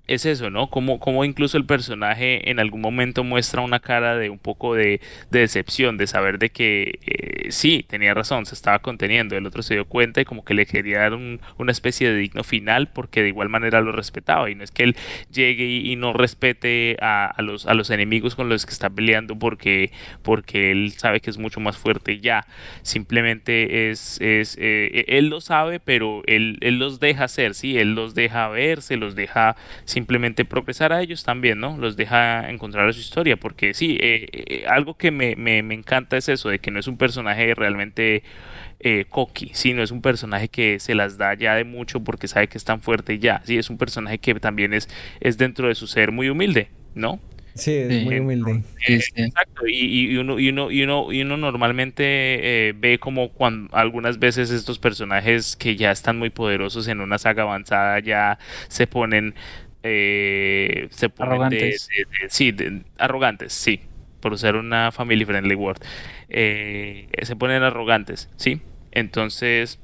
[SPEAKER 1] es eso, ¿no? Como, como incluso el personaje en algún momento muestra una cara de un poco de, decepción, de saber de que eh, sí, tenía razón, se estaba conteniendo, el otro se dio cuenta y como que le quería dar una especie de digno final porque de igual manera lo respetaba. Y no es que él llegue y, no respete a, los, a los enemigos con los que está peleando porque, porque él sabe que es mucho más fuerte ya, simplemente es, es eh, él lo sabe, pero él, él los deja hacer, sí, él los deja ver, se los deja simplemente progresar a ellos también, ¿no? Los deja encontrar su historia, porque sí, eh, eh, algo que me, me, me, encanta es eso, de que no es un personaje realmente eh, cocky, sí, no es un personaje que se las da ya de mucho porque sabe que es tan fuerte y ya, sí, es un personaje que también es, es dentro de su ser muy humilde, ¿no?
[SPEAKER 2] Sí, es muy humilde.
[SPEAKER 1] exacto, y, y, uno, y, uno, y, uno, y uno normalmente ve como cuando algunas veces estos personajes que ya están muy poderosos en una saga avanzada ya se ponen eh, se ponen arrogantes. sí, arrogantes, sí, por usar una family friendly word. Eh, se ponen arrogantes, sí. Entonces,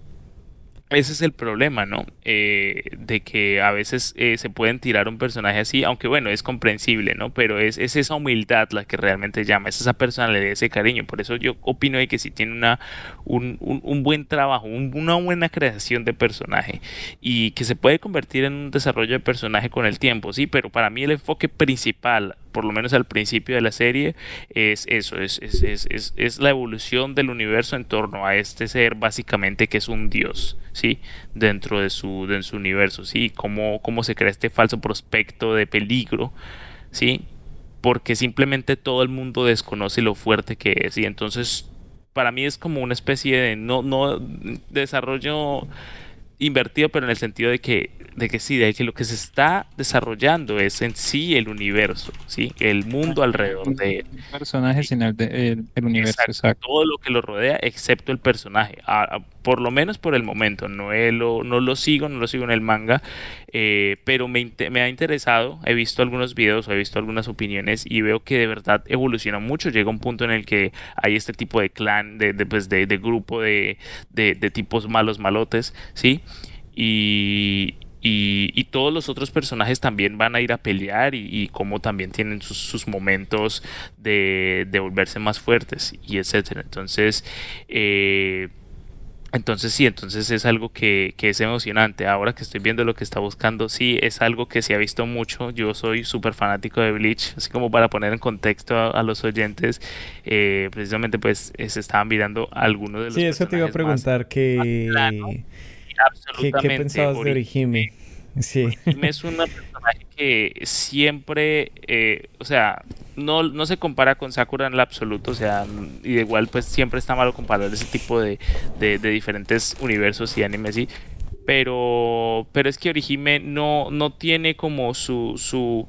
[SPEAKER 1] ese es el problema, ¿no? Eh, de que a veces eh, se pueden tirar un personaje así, aunque bueno, es comprensible, ¿no? Pero es, esa humildad la que realmente llama, es esa personalidad, ese cariño. Por eso yo opino de que si tiene una, un, un, buen trabajo, una buena creación de personaje y que se puede convertir en un desarrollo de personaje con el tiempo, sí, pero para mí el enfoque principal por lo menos al principio de la serie, es eso, es, es, es, es, la evolución del universo en torno a este ser básicamente que es un dios, ¿sí? Dentro de su, de su universo, ¿sí? Cómo, cómo se crea este falso prospecto de peligro, ¿sí? Porque simplemente todo el mundo desconoce lo fuerte que es y entonces para mí es como una especie de no, no desarrollo invertido, pero en el sentido de que, de que sí, de que lo que se está desarrollando es en sí el universo, ¿sí? El mundo alrededor de él.
[SPEAKER 3] El personaje sin el, el, universo,
[SPEAKER 1] Todo lo que lo rodea, excepto el personaje. Por lo menos por el momento. No, lo, no lo sigo, no lo sigo en el manga, eh, pero me, ha interesado. He visto algunos videos, he visto algunas opiniones y veo que de verdad evoluciona mucho. Llega un punto en el que hay este tipo de clan, de, de, pues de, de grupo de, tipos malos, malotes, ¿sí? Y, y, todos los otros personajes también van a ir a pelear y, como también tienen sus, momentos de, de, volverse más fuertes y etcétera. Entonces, eh, entonces sí, entonces es algo que, que, es emocionante. Ahora que estoy viendo lo que está buscando, sí, es algo que se ha visto mucho. Yo soy súper fanático de Bleach, así como para poner en contexto a, los oyentes, eh, precisamente pues se estaban mirando algunos de los...
[SPEAKER 2] Sí, eso te iba a preguntar que... ¿Qué, pensabas de Orihime?
[SPEAKER 1] Sí. es una personaje que siempre, eh, o sea, no, no se compara con Sakura en el absoluto, o sea, y igual pues siempre está malo comparar ese tipo de, de, de diferentes universos y animes y pero pero es que Orihime no no tiene como su su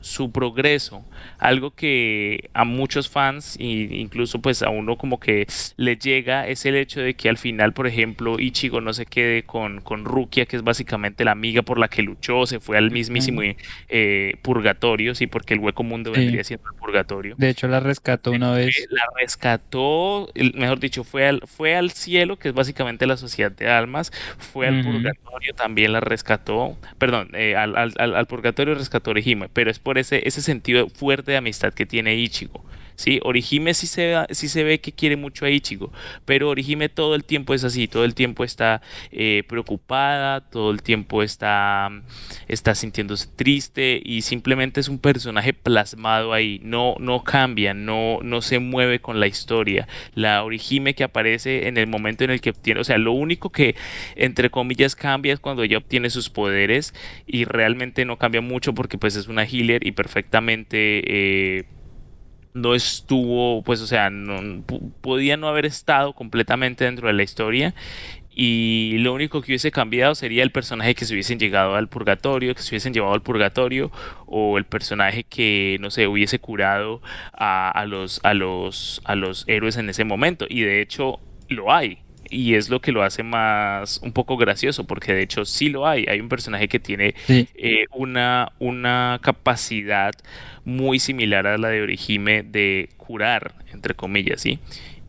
[SPEAKER 1] su progreso, algo que a muchos fans e incluso pues a uno como que le llega es el hecho de que al final, por ejemplo, Ichigo no se quede con, con Rukia, que es básicamente la amiga por la que luchó, se fue al mismísimo eh, purgatorio, sí, porque el hueco mundo vendría siendo el purgatorio.
[SPEAKER 3] De hecho, la rescató una vez.
[SPEAKER 1] La rescató, mejor dicho, fue al, fue al cielo, que es básicamente la sociedad de almas, fue al purgatorio, también la rescató, perdón, eh, al, al, al, purgatorio rescató Orihime, pero es por ese, ese sentido fuerte de amistad que tiene Ichigo. ¿Sí? Orihime sí se, sí se ve que quiere mucho a Ichigo, pero Orihime todo el tiempo es así, todo el tiempo está eh, preocupada, todo el tiempo está, está sintiéndose triste y simplemente es un personaje plasmado ahí, no, no cambia, no, no se mueve con la historia. La Orihime que aparece en el momento en el que obtiene, o sea, lo único que entre comillas cambia es cuando ella obtiene sus poderes y realmente no cambia mucho porque pues es una healer y perfectamente... Eh, no estuvo, pues, o sea, no, podía no haber estado completamente dentro de la historia. Y lo único que hubiese cambiado sería el personaje que se hubiesen llegado al purgatorio, que se hubiesen llevado al purgatorio, o el personaje que, no sé, hubiese curado a, los, a, los, a los héroes en ese momento. Y de hecho, lo hay y es lo que lo hace más un poco gracioso porque de hecho sí lo hay. Hay un personaje que tiene eh, una una capacidad muy similar a la de Orihime de curar entre comillas sí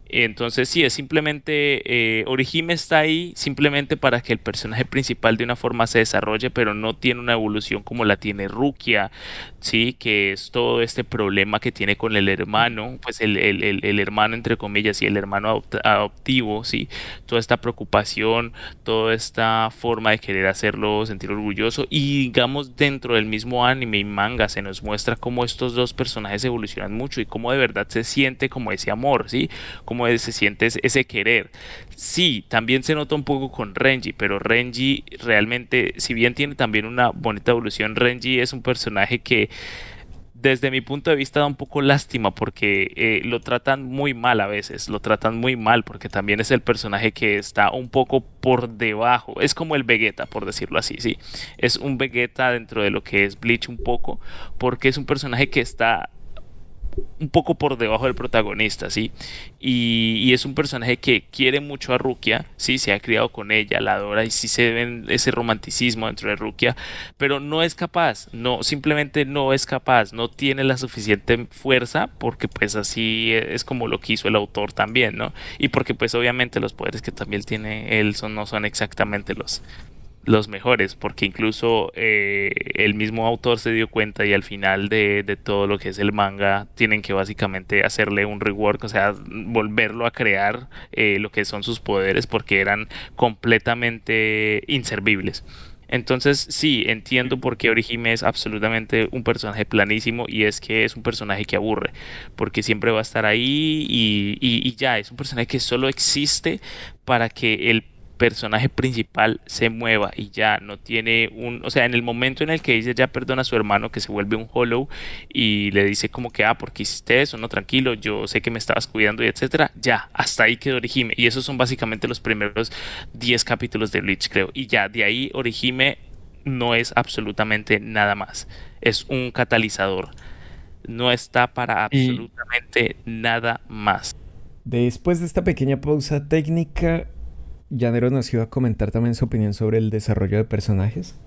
[SPEAKER 1] entonces sí, es simplemente, eh, Orihime está ahí simplemente para que el personaje principal de una forma se desarrolle, pero no tiene una evolución como la tiene Rukia, sí, que es todo este problema que tiene con el hermano, pues el, hermano entre comillas y el hermano adoptivo, sí, toda esta preocupación, toda esta forma de querer hacerlo sentir orgulloso y digamos dentro del mismo anime y manga se nos muestra cómo estos dos personajes evolucionan mucho y cómo de verdad se siente como ese amor, sí, como se siente ese querer. Sí, también se nota un poco con Renji, pero Renji realmente, si bien tiene también una bonita evolución, Renji es un personaje que desde mi punto de vista da un poco lástima porque eh, lo tratan muy mal a veces, lo tratan muy mal porque también es el personaje que está un poco por debajo, es como el Vegeta por decirlo así, sí, es un Vegeta dentro de lo que es Bleach un poco porque es un personaje que está un poco por debajo del protagonista, ¿sí? Y, es un personaje que quiere mucho a Rukia, ¿sí? Se ha criado con ella, la adora y sí se ve ese romanticismo dentro de Rukia, pero no es capaz, no, simplemente no es capaz, no tiene la suficiente fuerza porque pues así es como lo quiso el autor también, ¿no? Y porque pues obviamente los poderes que también tiene él son, no son exactamente los, los mejores, porque incluso eh, el mismo autor se dio cuenta y al final de, de, todo lo que es el manga tienen que básicamente hacerle un rework, o sea, volverlo a crear eh, lo que son sus poderes porque eran completamente inservibles. Entonces sí, entiendo por qué Orihime es absolutamente un personaje planísimo y es que es un personaje que aburre, porque siempre va a estar ahí y, y, y ya, es un personaje que solo existe para que el personaje principal se mueva y ya no tiene un, o sea, en el momento en el que ella ya perdona a su hermano que se vuelve un hollow y le dice como que, ah, porque hiciste eso, no, tranquilo, yo sé que me estabas cuidando y etcétera, ya, hasta ahí quedó Orihime. Y esos son básicamente los primeros 10 capítulos de Bleach, creo, y ya, de ahí Orihime no es absolutamente nada más, es un catalizador, no está para absolutamente nada más.
[SPEAKER 2] Después de esta pequeña pausa técnica, Llanero nos iba a comentar también su opinión sobre el desarrollo de personajes.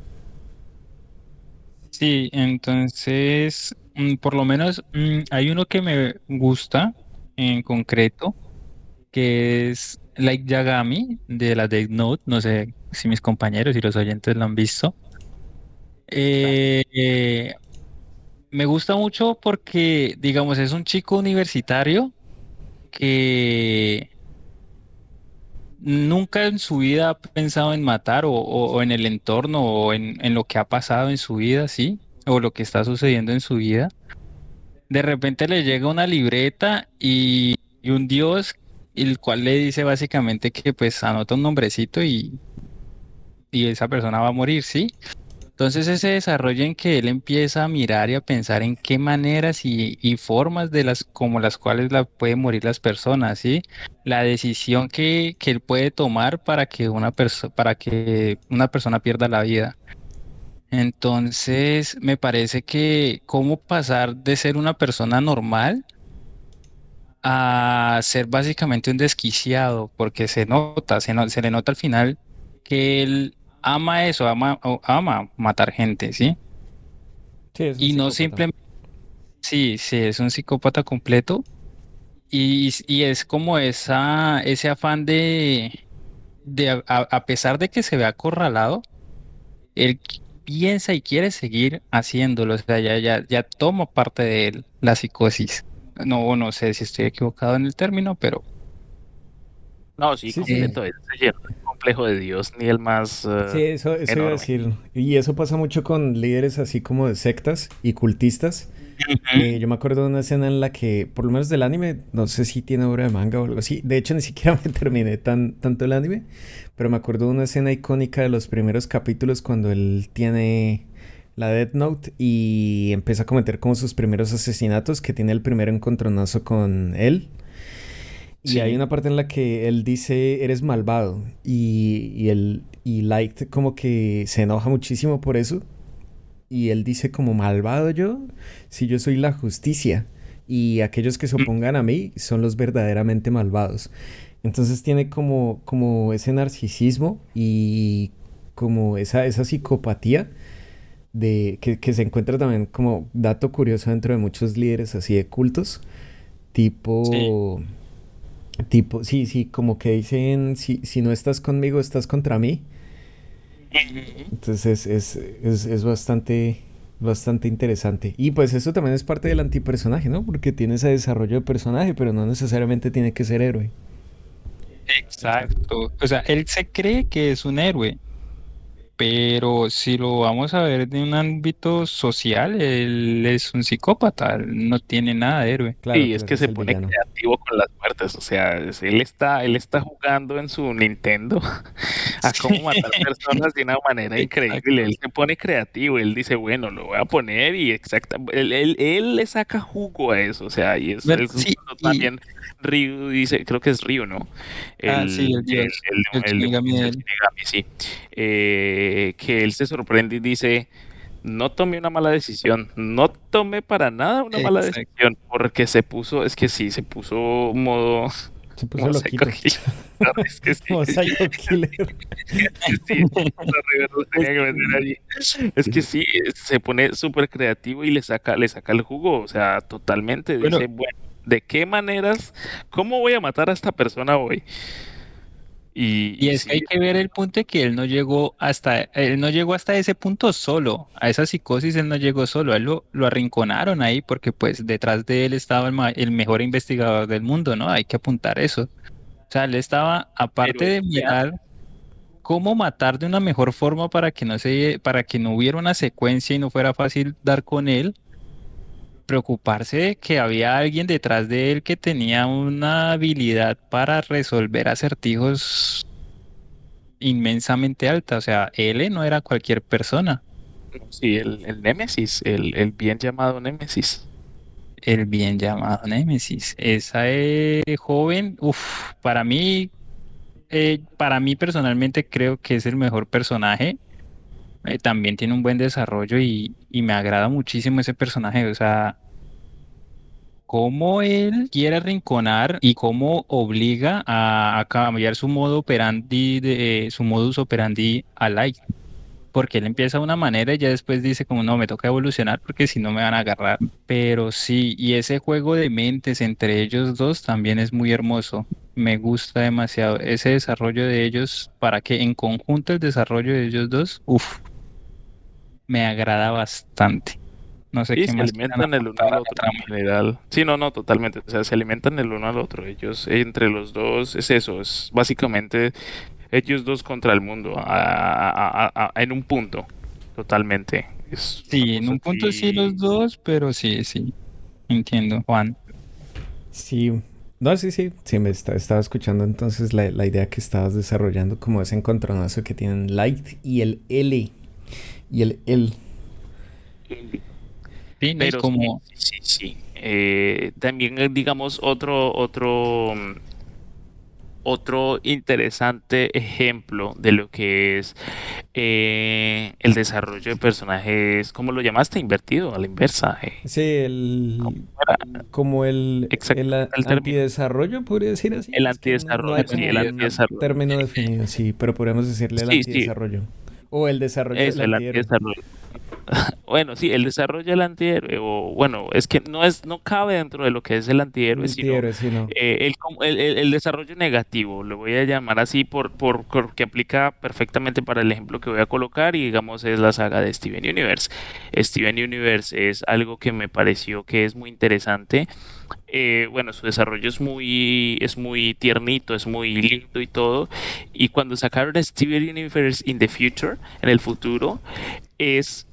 [SPEAKER 3] Sí, entonces, mm, por lo menos mm, hay uno que me gusta en concreto, que es Like Yagami de la Death Note. No sé si mis compañeros y los oyentes lo han visto. Eh, me gusta mucho porque, digamos, es un chico universitario que nunca en su vida ha pensado en matar o, en el entorno o en, lo que ha pasado en su vida, ¿sí? O lo que está sucediendo en su vida. De repente le llega una libreta y, y un dios, el cual le dice básicamente que pues anota un nombrecito y, y esa persona va a morir, ¿sí? Entonces ese desarrollo en que él empieza a mirar y a pensar en qué maneras y, formas de las como las cuales la pueden morir las personas, ¿sí? La decisión que, él puede tomar para que una para que una persona pierda la vida. Entonces, me parece que cómo pasar de ser una persona normal a ser básicamente un desquiciado, porque se nota, se, se le nota al final que él ama eso, ama, ama matar gente, ¿sí? Sí, es y no simplemente... Sí, sí, es un psicópata completo. Y, es como esa, ese afán de, de a, pesar de que se ve acorralado, él piensa y quiere seguir haciéndolo. O sea, ya, ya, ya toma parte de él la psicosis. No, no sé si estoy equivocado en el término, pero
[SPEAKER 1] no, sí, completo. Es complejo de Dios, ni el más. Eh,
[SPEAKER 2] sí, eso, eso iba a decir. Y eso pasa mucho con líderes así como de sectas y cultistas. Eh, yo me acuerdo de una escena en la que, por lo menos del anime, no sé si tiene obra de manga o algo así. De hecho, ni siquiera me terminé tan, tanto el anime. Pero me acuerdo de una escena icónica de los primeros capítulos cuando él tiene la Death Note y empieza a cometer como sus primeros asesinatos, que tiene el primer encontronazo con él y hay una parte en la que él dice, eres malvado. Y, y, él, y Light como que se enoja muchísimo por eso. Y él dice como, malvado yo, si yo soy la justicia. Y aquellos que se mm. opongan a mí son los verdaderamente malvados. Entonces tiene como, como ese narcisismo y como esa, esa psicopatía de, que, que se encuentra también como dato curioso dentro de muchos líderes así de cultos. Tipo... Tipo, sí, sí, como que dicen, si, si no estás conmigo, estás contra mí. Entonces es, es, es, bastante, bastante interesante. Y pues eso también es parte del antipersonaje, ¿no? Porque tiene ese desarrollo de personaje, pero no necesariamente tiene que ser héroe.
[SPEAKER 3] Exacto. O sea, él se cree que es un héroe, pero si lo vamos a ver de un ámbito social, él es un psicópata, no tiene nada de héroe.
[SPEAKER 1] Claro, y es que se pone creativo con las muertes, o sea, él está, él está jugando en su Nintendo a cómo matar personas de una manera increíble. Él se pone creativo, él dice, bueno, lo voy a poner y exacta, él, él, le saca jugo a eso, o sea, y es, también Ryu dice, creo que es Ryu, ¿no?
[SPEAKER 3] ah, sí, el, el, el,
[SPEAKER 1] sí. Eh, que él se sorprende y dice, no tomé una mala decisión, no tomé para nada una mala decisión, porque se puso, es que sí, se puso modo...
[SPEAKER 2] Se puso loquito. es que sí.
[SPEAKER 1] Es que sí, se pone súper creativo y le saca, le saca el jugo, o sea, totalmente. Dice, bueno de qué maneras, cómo voy a matar a esta persona hoy.
[SPEAKER 3] Y, es que hay que ver el punto de que él no llegó hasta, él no llegó hasta ese punto solo, a esa psicosis él no llegó solo, él lo, lo arrinconaron ahí porque pues detrás de él estaba el, mejor investigador del mundo, ¿no? Hay que apuntar eso. O sea, él estaba, aparte de mirar cómo matar de una mejor forma para que no se, para que no hubiera una secuencia y no fuera fácil dar con él, preocuparse de que había alguien detrás de él que tenía una habilidad para resolver acertijos inmensamente alta. O sea, él no era cualquier persona.
[SPEAKER 1] Sí, el, el Némesis, el, bien llamado Némesis.
[SPEAKER 3] El bien llamado Némesis. Esa joven, uff, para mí, eh, para mí personalmente creo que es el mejor personaje. Eh, también tiene un buen desarrollo y, y, me agrada muchísimo ese personaje. O sea, cómo él quiere arrinconar y cómo obliga a, cambiar su modo operandi, de, su modus operandi a Light porque él empieza de una manera y ya después dice como no, me toca evolucionar porque si no me van a agarrar. Pero sí, y ese juego de mentes entre ellos dos también es muy hermoso. Me gusta demasiado ese desarrollo de ellos para que en conjunto el desarrollo de ellos dos, uff, me agrada bastante. No sé
[SPEAKER 1] qué se alimentan el uno al otro en general. Sí, no, no, totalmente. O sea, se alimentan el uno al otro. Ellos, entre los dos, es eso. Es básicamente ellos dos contra el mundo en un punto, totalmente.
[SPEAKER 3] sí, en un punto sí los dos, pero sí, sí, entiendo, Juan.
[SPEAKER 2] Sí, no, sí, sí, sí, me estaba escuchando entonces la, idea que estabas desarrollando como ese encontronazo que tienen Light y el L y el L.
[SPEAKER 1] Sí, pero como... Sí, sí, eh, también, digamos, otro, otro otro interesante ejemplo de lo que es eh, el desarrollo de personajes, ¿cómo lo llamaste? Invertido, a la inversa. Eh.
[SPEAKER 2] Sí, el, como el, el, antidesarrollo, podría decir así.
[SPEAKER 1] El antidesarrollo, sí, el antidesarrollo.
[SPEAKER 2] Término definido, sí, pero podríamos decirle el antidesarrollo. O el desarrollo del antidesarrollo.
[SPEAKER 1] bueno, sí, el desarrollo del antihéroe, o bueno, es que no es no cabe dentro de lo que es el antihéroe, sino eh, el, el, desarrollo negativo, lo voy a llamar así por, por que aplica perfectamente para el ejemplo que voy a colocar y digamos es la saga de Steven Universe. Steven Universe es algo que me pareció que es muy interesante. Eh, bueno, su desarrollo es muy, es muy tiernito, es muy lindo y todo. Y cuando sacaron Steven Universe in the Future, en el futuro, es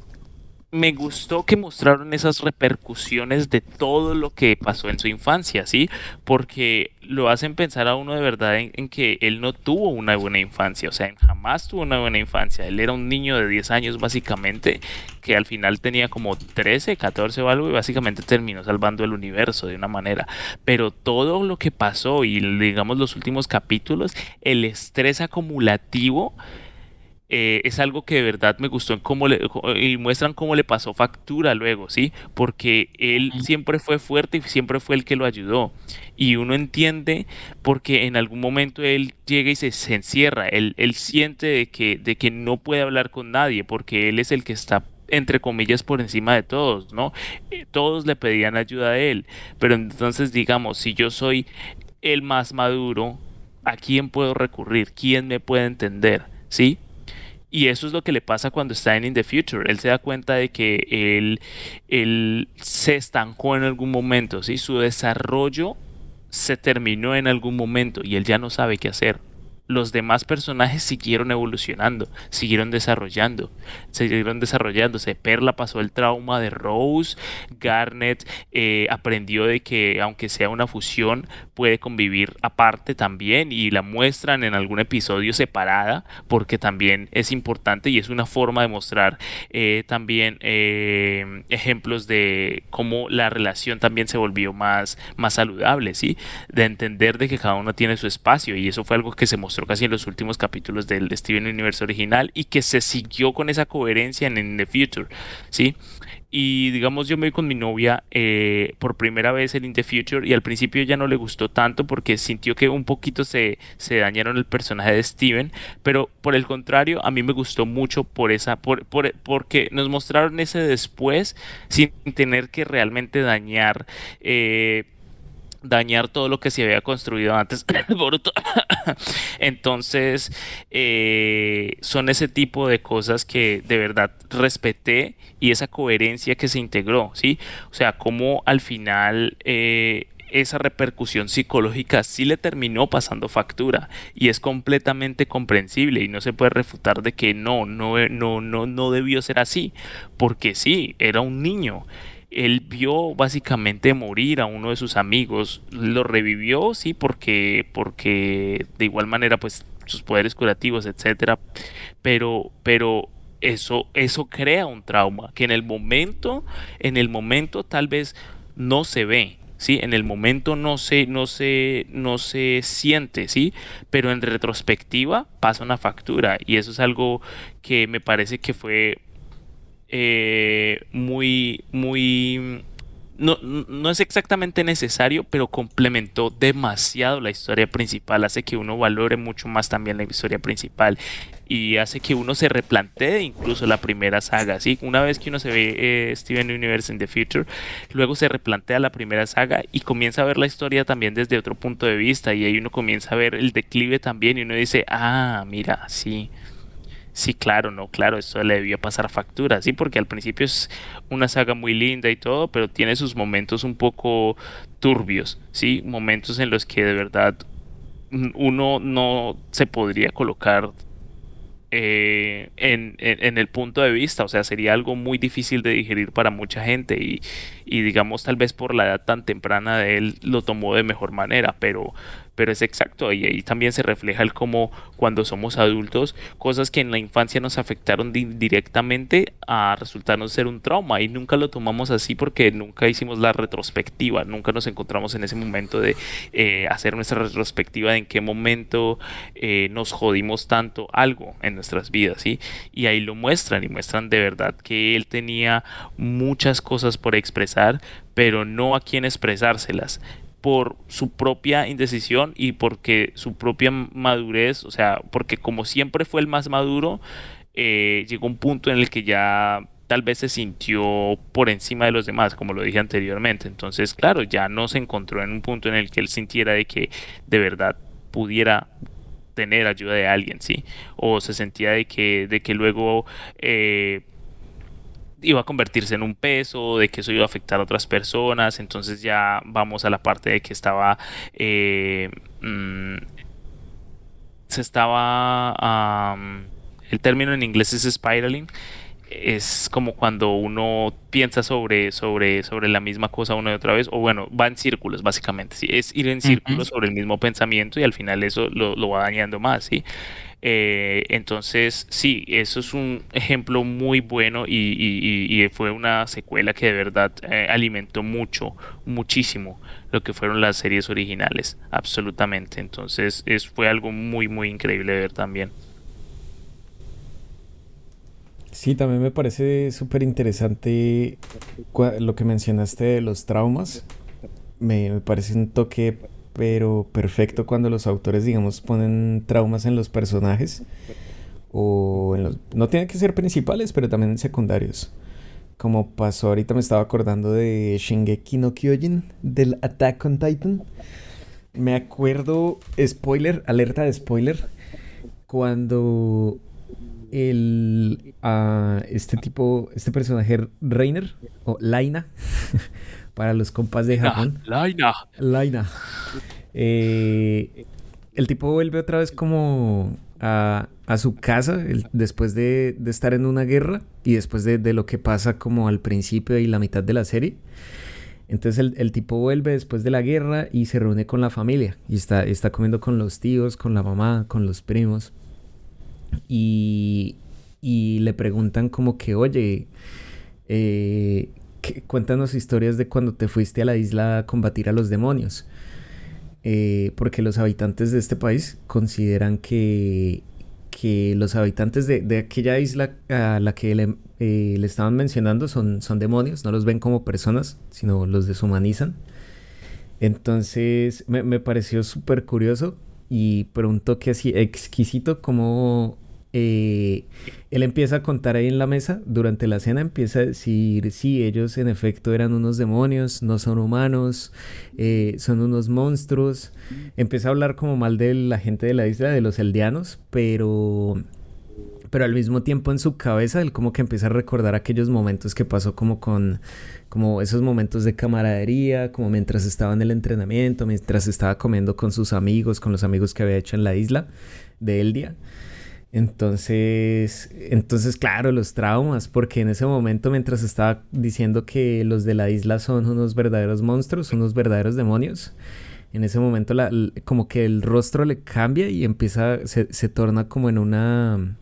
[SPEAKER 1] me gustó que mostraron esas repercusiones de todo lo que pasó en su infancia, ¿sí? Porque lo hacen pensar a uno de verdad en, que él no tuvo una buena infancia, o sea, jamás tuvo una buena infancia. Él era un niño de 10 años básicamente, que al final tenía como 13, 14 o algo y básicamente terminó salvando el universo de una manera. Pero todo lo que pasó y digamos los últimos capítulos, el estrés acumulativo eh, es algo que de verdad me gustó en cómo le, y muestran cómo le pasó factura luego, ¿sí? Porque él siempre fue fuerte y siempre fue el que lo ayudó. Y uno entiende porque en algún momento él llega y se, encierra, él, él siente de que, de que no puede hablar con nadie porque él es el que está entre comillas por encima de todos, ¿no? Eh, todos le pedían ayuda a él, pero entonces digamos, si yo soy el más maduro, ¿a quién puedo recurrir? ¿Quién me puede entender? ¿Sí? Y eso es lo que le pasa cuando está en In the Future. Él se da cuenta de que él, él se estancó en algún momento, ¿sí? Su desarrollo se terminó en algún momento y él ya no sabe qué hacer los demás personajes siguieron evolucionando, siguieron desarrollando, siguieron desarrollándose. Perla pasó el trauma de Rose, Garnet eh, aprendió de que aunque sea una fusión puede convivir aparte también y la muestran en algún episodio separada porque también es importante y es una forma de mostrar eh, también eh, ejemplos de cómo la relación también se volvió más, más saludable, ¿sí? De entender de que cada uno tiene su espacio y eso fue algo que se mostró casi en los últimos capítulos del Steven Universe original y que se siguió con esa coherencia en, The Future, ¿sí? Y digamos, yo me voy con mi novia eh, por primera vez en In The Future y al principio ya no le gustó tanto porque sintió que un poquito se, se dañaron el personaje de Steven, pero por el contrario, a mí me gustó mucho por esa, por, por, porque nos mostraron ese después sin tener que realmente dañar. Eh, dañar todo lo que se había construido antes. Entonces, eh, son ese tipo de cosas que de verdad respeté y esa coherencia que se integró, ¿sí? O sea, como al final... Eh, esa repercusión psicológica sí le terminó pasando factura y es completamente comprensible y no se puede refutar de que no, no, no, no, no debió ser así, porque sí, era un niño él vio básicamente morir a uno de sus amigos, lo revivió, sí, porque, porque de igual manera, pues sus poderes curativos, etcétera, pero, pero eso, eso crea un trauma que en el momento, en el momento tal vez no se ve, ¿sí? En el momento no se, no se, no se siente, ¿sí? Pero en retrospectiva pasa una factura y eso es algo que me parece que fue eh, muy, muy no, no es exactamente necesario, pero complementó demasiado la historia principal, hace que uno valore mucho más también la historia principal y hace que uno se replantee incluso la primera saga, ¿sí? Una vez que uno se ve eh, Steven Universe in the Future, luego se replantea la primera saga y comienza a ver la historia también desde otro punto de vista y ahí uno comienza a ver el declive también y uno dice, ah, mira, sí, Sí, claro, no, claro, esto le debió pasar factura, sí, porque al principio es una saga muy linda y todo, pero tiene sus momentos un poco turbios, sí, momentos en los que de verdad uno no se podría colocar eh, en, el punto de vista, o sea, sería algo muy difícil de digerir para mucha gente y, y digamos tal vez por la edad tan temprana de él lo tomó de mejor manera, pero pero es exacto y ahí también se refleja el cómo cuando somos adultos cosas que en la infancia nos afectaron directamente a resultarnos ser un trauma y nunca lo tomamos así porque nunca hicimos la retrospectiva nunca nos encontramos en ese momento de eh, hacer nuestra retrospectiva de en qué momento eh, nos jodimos tanto algo en nuestras vidas ¿sí? y ahí lo muestran y muestran de verdad que él tenía muchas cosas por expresar pero no a quién expresárselas por su propia indecisión y porque su propia madurez, o sea, porque como siempre fue el más maduro, eh, llegó un punto en el que ya tal vez se sintió por encima de los demás, como lo dije anteriormente. Entonces, claro, ya no se encontró en un punto en el que él sintiera de que de verdad pudiera tener ayuda de alguien, ¿sí? O se sentía de que, de que luego eh, iba a convertirse en un peso, de que eso iba a afectar a otras personas, entonces ya vamos a la parte de que estaba... Eh, mm, se estaba... el término en inglés es spiraling, es como cuando uno piensa sobre, sobre, sobre la misma cosa una y otra vez, o bueno, va en círculos básicamente, ¿sí? es ir en círculos sobre el mismo pensamiento y al final eso lo, lo va dañando más, ¿sí? Eh, entonces, sí, eso es un ejemplo muy bueno y, fue una secuela que de verdad eh, alimentó mucho, muchísimo lo que fueron las series originales, absolutamente. Entonces, es, fue algo muy, muy increíble de ver también.
[SPEAKER 2] Sí, también me parece súper interesante lo que mencionaste de los traumas. Me, me parece un toque pero perfecto cuando los autores, digamos, ponen traumas en los personajes. O no tienen que ser principales, pero también secundarios. Como pasó ahorita, me estaba acordando de Shingeki no Kyojin, del Attack on Titan. Me acuerdo, spoiler, alerta de spoiler, cuando el, uh, este tipo, este personaje Reiner, o Laina, para los compas de Japón.
[SPEAKER 1] Laina.
[SPEAKER 2] Laina. Eh, el tipo vuelve otra vez como a, su casa después de, estar en una guerra y después de, lo que pasa como al principio y la mitad de la serie. Entonces el, tipo vuelve después de la guerra y se reúne con la familia y está, está comiendo con los tíos, con la mamá, con los primos. Y, y le preguntan como que, oye, eh, cuéntanos historias de cuando te fuiste a la isla a combatir a los demonios. Eh, porque los habitantes de este país consideran que, que los habitantes de, aquella isla a la que le, eh, le, estaban mencionando son, son demonios, no los ven como personas, sino los deshumanizan. Entonces me, me pareció súper curioso y por un toque así exquisito como eh, él empieza a contar ahí en la mesa, durante la cena empieza a decir, sí, ellos en efecto eran unos demonios, no son humanos, eh, son unos monstruos. Empieza a hablar como mal de la gente de la isla, de los eldianos, pero... Pero al mismo tiempo en su cabeza él como que empieza a recordar aquellos momentos que pasó como con como esos momentos de camaradería, como mientras estaba en el entrenamiento, mientras estaba comiendo con sus amigos, con los amigos que había hecho en la isla de Eldia. Entonces, entonces, claro, los traumas, porque en ese momento, mientras estaba diciendo que los de la isla son unos verdaderos monstruos, unos verdaderos demonios, en ese momento la, como que el rostro le cambia y empieza, se, se torna como en una,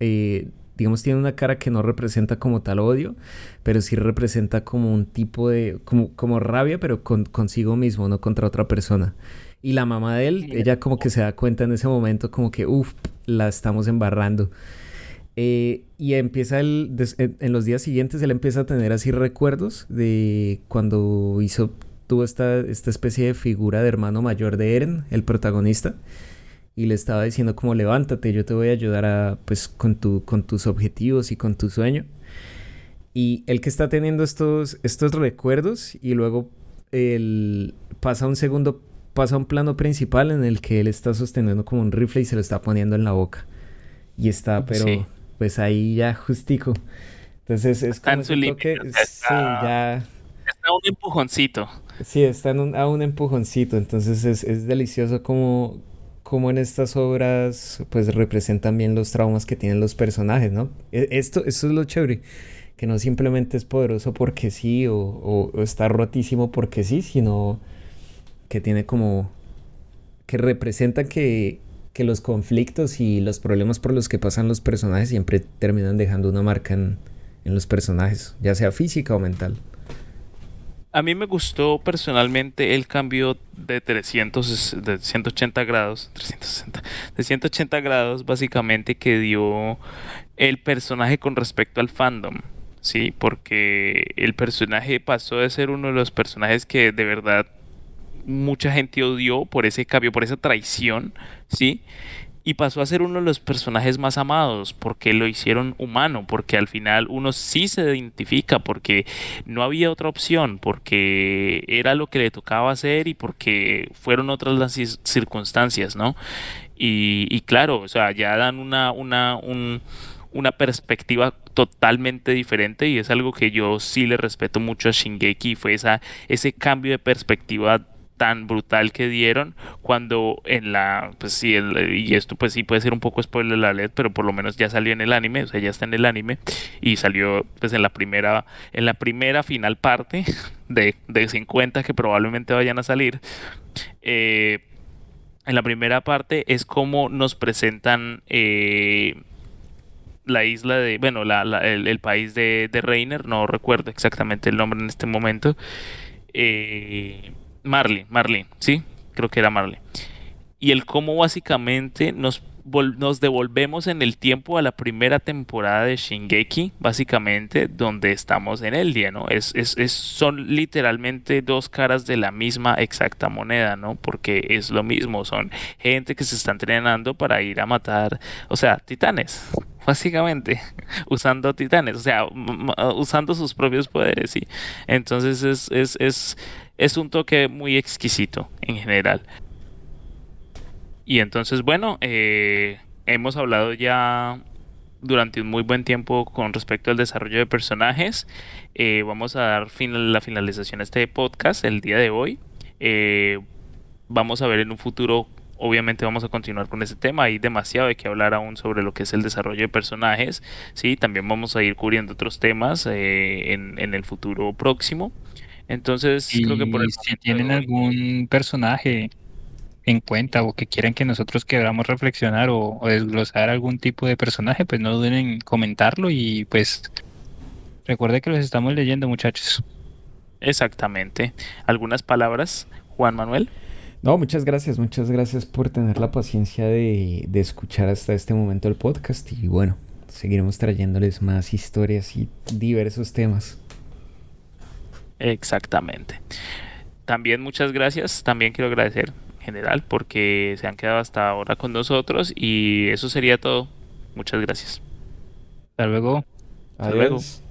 [SPEAKER 2] eh, digamos, tiene una cara que no representa como tal odio, pero sí representa como un tipo de, como, como rabia, pero con, consigo mismo, no contra otra persona. Y la mamá de él, ella como que se da cuenta en ese momento como que, uff, la estamos embarrando. Eh, y empieza el, en los días siguientes él empieza a tener así recuerdos de cuando hizo, tuvo esta, esta especie de figura de hermano mayor de Eren, el protagonista, y le estaba diciendo como levántate, yo te voy a ayudar a, pues, con, tu, con tus objetivos y con tu sueño. Y el que está teniendo estos, estos recuerdos y luego él pasa un segundo, pasa un plano principal en el que él está sosteniendo como un rifle y se lo está poniendo en la boca. Y está, pero pues ahí ya justico. Entonces es
[SPEAKER 1] está como en su límite.
[SPEAKER 2] Sí, ya.
[SPEAKER 1] Está un empujoncito.
[SPEAKER 2] Sí, está en un, a un empujoncito. Entonces es, es delicioso como, como en estas obras pues representan bien los traumas que tienen los personajes, ¿no? E, esto, esto es lo chévere, que no simplemente es poderoso porque sí o, o, está rotísimo porque sí, sino que tiene como que representa que, que los conflictos y los problemas por los que pasan los personajes siempre terminan dejando una marca en, los personajes, ya sea física o mental.
[SPEAKER 1] A mí me gustó personalmente el cambio de 300, de 180 grados, 360, de 180 grados básicamente que dio el personaje con respecto al fandom. Sí, porque el personaje pasó de ser uno de los personajes que de verdad mucha gente odió por ese cambio, por esa traición, ¿sí? Y pasó a ser uno de los personajes más amados porque lo hicieron humano, porque al final uno sí se identifica, porque no había otra opción, porque era lo que le tocaba hacer y porque fueron otras las circunstancias, ¿no? Y, claro, o sea, ya dan una, una, una perspectiva totalmente diferente y es algo que yo sí le respeto mucho a Shingeki, fue esa, ese cambio de perspectiva tan brutal que dieron cuando en la pues sí y esto pues sí puede ser un poco spoiler la LED pero por lo menos ya salió en el anime o sea ya está en el anime y salió pues en la primera en la primera final parte de, de 50 que probablemente vayan a salir eh, en la primera parte es como nos presentan eh, la isla de, bueno, la, el, país de, de Reiner, no recuerdo exactamente el nombre en este momento, eh, Marley, Marley, ¿sí? Creo que era Marley. Y el cómo básicamente nos, nos devolvemos en el tiempo a la primera temporada de Shingeki, básicamente, donde estamos en el día, ¿no? Es, es, es, son literalmente dos caras de la misma exacta moneda, ¿no? Porque es lo mismo, son gente que se está entrenando para ir a matar, o sea, titanes, básicamente, usando titanes, o sea, usando sus propios poderes, ¿sí? Entonces es, es, es un toque muy exquisito en general. Y entonces, bueno, eh, hemos hablado ya durante un muy buen tiempo con respecto al desarrollo de personajes. Eh, vamos a dar la finalización a este podcast el día de hoy. Eh, vamos a ver en un futuro, obviamente vamos a continuar con ese tema. Hay demasiado de que hablar aún sobre lo que es el desarrollo de personajes. Sí, también vamos a ir cubriendo otros temas en, en el futuro próximo. Entonces, creo que por
[SPEAKER 3] el si tienen algún personaje en cuenta o que quieran que nosotros queramos reflexionar o, desglosar algún tipo de personaje, pues no duden en comentarlo y pues recuerde que los estamos leyendo, muchachos.
[SPEAKER 1] Exactamente. ¿Algunas palabras, Juan Manuel?
[SPEAKER 2] No, muchas gracias, muchas gracias por tener la paciencia de, de escuchar hasta este momento el podcast y bueno, seguiremos trayéndoles más historias y diversos temas.
[SPEAKER 1] Exactamente. También muchas gracias. También quiero agradecer en general porque se han quedado hasta ahora con nosotros y eso sería todo. Muchas gracias.
[SPEAKER 3] Hasta luego.
[SPEAKER 2] Hasta luego.
[SPEAKER 3] Adiós.